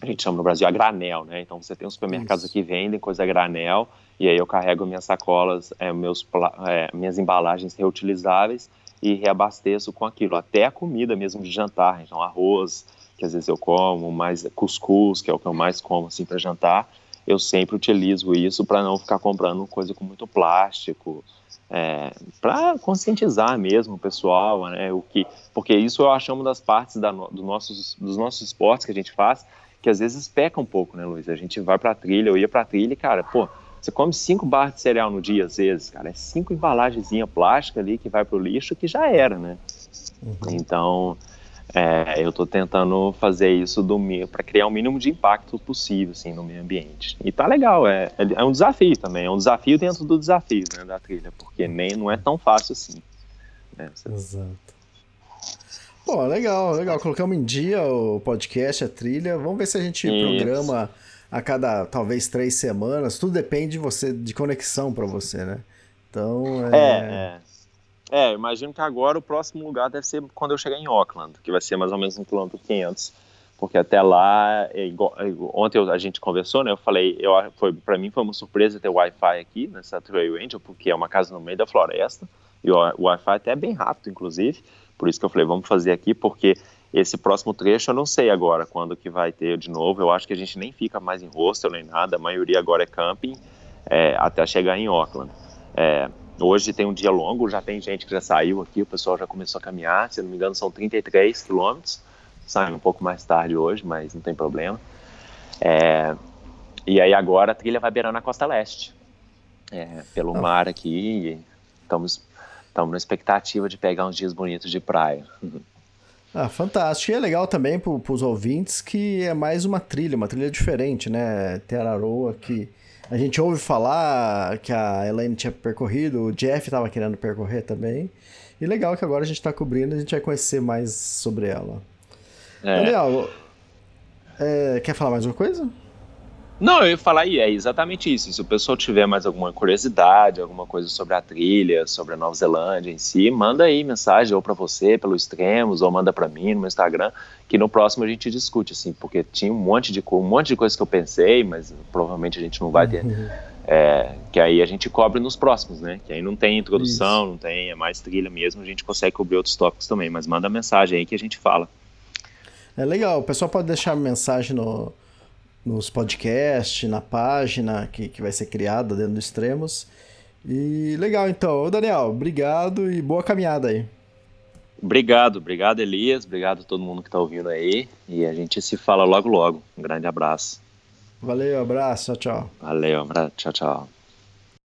a gente chama no Brasil a granel, né? Então você tem os supermercados Isso. que vendem coisa a granel, e aí eu carrego minhas sacolas, é, meus, é, minhas embalagens reutilizáveis e reabasteço com aquilo, até a comida mesmo de jantar, então arroz, que às vezes eu como, mais cuscuz, que é o que eu mais como assim para jantar, eu sempre utilizo isso para não ficar comprando coisa com muito plástico, é, para conscientizar mesmo o pessoal, né? O que, porque isso eu acho uma das partes da, do nossos, dos nossos esportes que a gente faz, que às vezes peca um pouco, né, Luiz? A gente vai para trilha, eu ia para trilha, e, cara, pô, você come cinco barras de cereal no dia, às vezes, cara. É cinco embalagenzinha plástica ali que vai pro lixo que já era, né? Uhum. Então, é, eu estou tentando fazer isso para criar o mínimo de impacto possível, assim, no meio ambiente. E tá legal, é, é um desafio também, é um desafio dentro do desafio, né, da trilha, porque nem, não é tão fácil assim. Né? Você... Exato. Pô, legal, legal. Colocamos em dia o podcast, a trilha. Vamos ver se a gente isso. programa a cada talvez três semanas. Tudo depende de você, de conexão para você, né? Então é... é, é. É, imagino que agora o próximo lugar deve ser quando eu chegar em Auckland, que vai ser mais ou menos um quilômetro 500, porque até lá, é igual, é ontem a gente conversou, né? Eu falei, eu, foi para mim foi uma surpresa ter Wi-Fi aqui nessa Trail Angel, porque é uma casa no meio da floresta e o Wi-Fi até é bem rápido, inclusive. Por isso que eu falei, vamos fazer aqui, porque esse próximo trecho eu não sei agora quando que vai ter de novo. Eu acho que a gente nem fica mais em hostel nem nada. A maioria agora é camping é, até chegar em Auckland. É, hoje tem um dia longo, já tem gente que já saiu aqui, o pessoal já começou a caminhar. Se não me engano, são 33 quilômetros. Sai um pouco mais tarde hoje, mas não tem problema. É, e aí agora a trilha vai beirando a costa leste, é, pelo ah. mar aqui. estamos, estamos na expectativa de pegar uns dias bonitos de praia. Ah, fantástico. E é legal também para os ouvintes que é mais uma trilha, uma trilha diferente, né? Teraroa, que a gente ouve falar que a Elaine tinha percorrido, o Jeff estava querendo percorrer também. E legal que agora a gente está cobrindo, a gente vai conhecer mais sobre ela. É. Daniel, é, quer falar mais uma coisa? Não, eu ia falar aí, é exatamente isso. Se o pessoal tiver mais alguma curiosidade, alguma coisa sobre a trilha, sobre a Nova Zelândia em si, manda aí mensagem ou para você pelo Extremos ou manda para mim no meu Instagram, que no próximo a gente discute assim, porque tinha um monte de um monte de coisas que eu pensei, mas provavelmente a gente não vai ter. Uhum. É, que aí a gente cobre nos próximos, né? Que aí não tem introdução, isso. não tem, é mais trilha mesmo, a gente consegue cobrir outros tópicos também, mas manda mensagem aí que a gente fala. É legal, o pessoal pode deixar mensagem no, nos podcasts, na página que, que vai ser criada dentro do Extremos. E legal, então. Ô, Daniel, obrigado e boa caminhada aí. Obrigado, obrigado Elias, obrigado a todo mundo que está ouvindo aí. E a gente se fala logo logo. Um grande abraço. Valeu, abraço, tchau, tchau. Valeu, abraço, tchau, tchau.